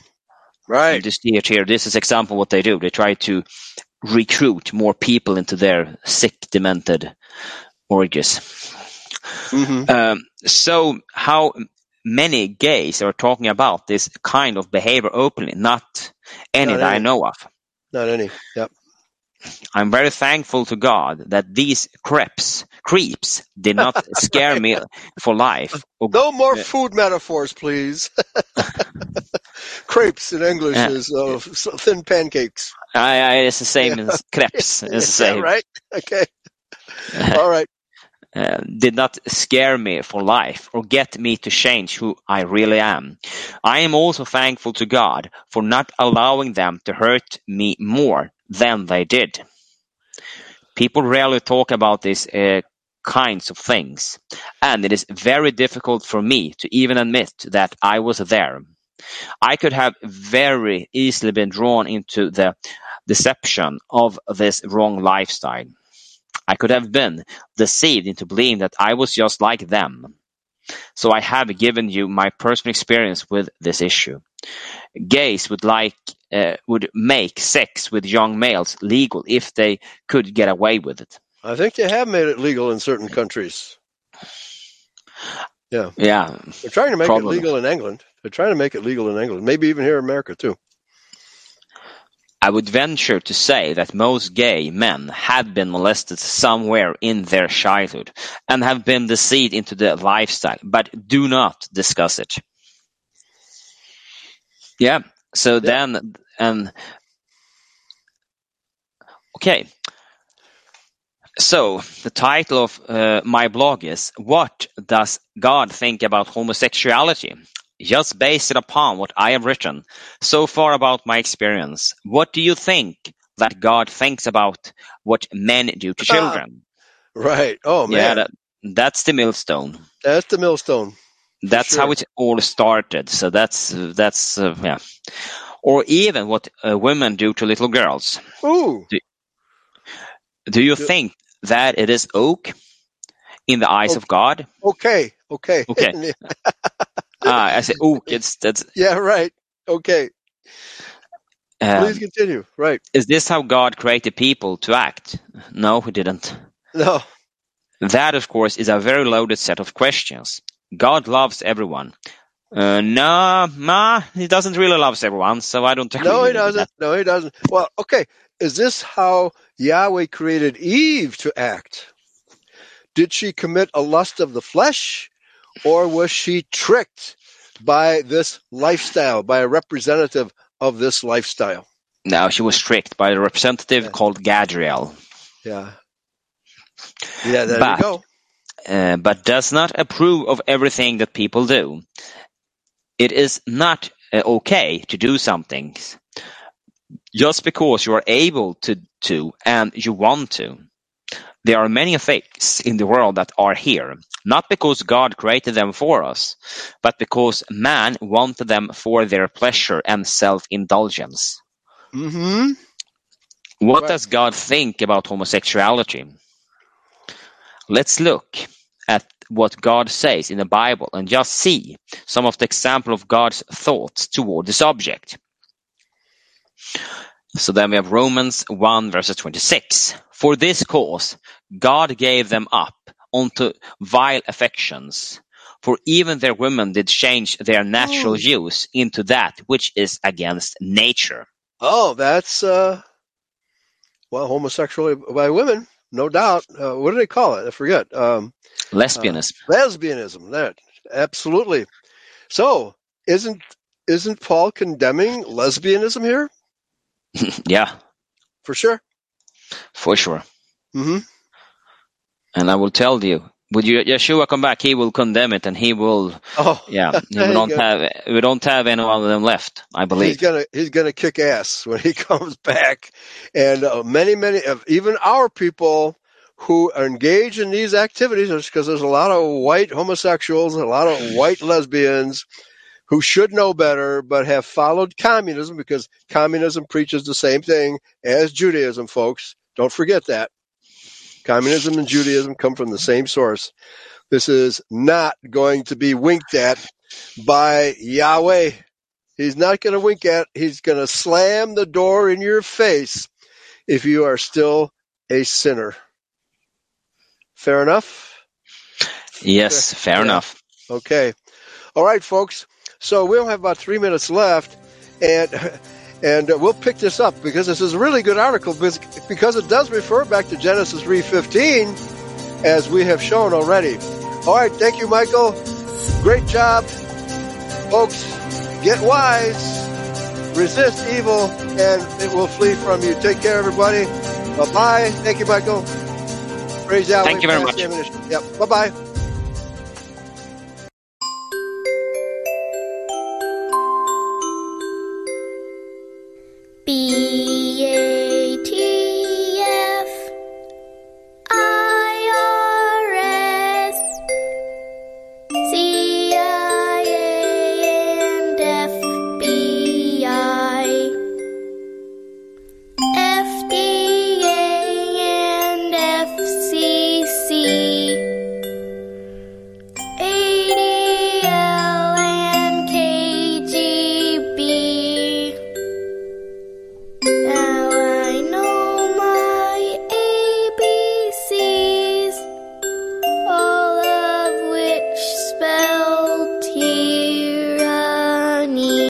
Right. see it here. This is example what they do. They try to recruit more people into their sick, demented orgies. Mm-hmm. Um, so how many gays are talking about this kind of behavior openly? Not any Not that I know of. Not any. Yep. I'm very thankful to God that these creeps, creeps did not <laughs> scare me for life. No more food metaphors, please. <laughs> Crepes in English Yeah. is uh, thin pancakes. I, I, it's the same as <laughs> crepes. It's the Yeah, same. right? Okay. All right. uh, did not scare me for life or get me to change who I really am. I am also thankful to God for not allowing them to hurt me more than they did. People rarely talk about these uh, kinds of things, and it is very difficult for me to even admit that I was there. I could have very easily been drawn into the deception of this wrong lifestyle. I could have been deceived into believing that I was just like them. So I have given you my personal experience with this issue. Gays would like uh, would make sex with young males legal if they could get away with it. I think they have made it legal in certain countries. Yeah, Yeah. They're trying to make Probably. it legal in England. They're trying to make it legal in England. Maybe even here in America too. I would venture to say that most gay men have been molested somewhere in their childhood and have been deceived into the lifestyle, but do not discuss it. Yeah. So then, and okay. So the title of uh, my blog is "What Does God Think About Homosexuality?" Just based upon what I have written so far about my experience. What do you think that God thinks about what men do to Ah, children? Right. Oh man, yeah, that, that's the millstone. that's the millstone. That's sure. how it all started. So that's that's uh, yeah. Or even what uh, women do to little girls. Ooh. Do you Do- think that it is oak in the eyes of God? Okay. Okay. Okay. <laughs> Ah, I say oak. It's that's. <laughs> yeah. Right. Okay. Um, Please continue. Right. is this how God created people to act? No, he didn't. No. That, of course, is a very loaded set of questions. God loves everyone. Uh, no, nah, he doesn't really love everyone, so I don't agree No, he doesn't. No, he doesn't. Well, okay. Is this how Yahweh created Eve to act? Did she commit a lust of the flesh, or was she tricked by this lifestyle, by a representative of this lifestyle? No, she was tricked by a representative Yeah. called Gadriel, Yeah. Yeah, there But- you go. Uh, but does not approve of everything that people do. It is not uh, okay to do something just because you are able to, to and you want to. There are many things in the world that are here, not because God created them for us, but because man wanted them for their pleasure and self-indulgence. Mm-hmm. What Right. does God think about homosexuality? Let's look at what God says in the Bible and just see some of the example of God's thoughts toward the subject. So then we have Romans 1 verses 26. For this cause God gave them up unto vile affections. For even their women did change their natural Oh. use into that which is against nature. Oh, that's uh, well, homosexuality by women, no doubt. Uh, what do they call it? I forget. Um, Lesbianism. lesbianism. That absolutely. So, isn't isn't Paul condemning lesbianism here? <laughs> yeah, For sure. for sure. hmm And I will tell you, would you, Yeshua come back, he will condemn it and he will, Oh, yeah, <laughs> we don't have, we don't have any of them left, I believe. he's gonna he's gonna kick ass when he <laughs> comes back, and uh, many many of even our people who are engaged in these activities, because there's a lot of white homosexuals, a lot of white lesbians who should know better, but have followed communism because communism preaches the same thing as Judaism, folks. Don't forget that. Communism and Judaism come from the same source. This is not going to be winked at by Yahweh. He's not going to wink at. He's going to slam the door in your face if you are still a sinner. Fair enough? Yes, fair Yeah. enough. Okay. All right, folks. So we'll have about three minutes left, and <laughs> and uh, we'll pick this up because this is a really good article because, it does refer back to Genesis three fifteen, as we have shown already. All right. Thank you, Michael. Great job, folks. Get wise. Resist evil, and it will flee from you. Take care, everybody. Bye bye. Thank you, Michael. Praise Yahweh. Thank you very much. Yep. Bye bye.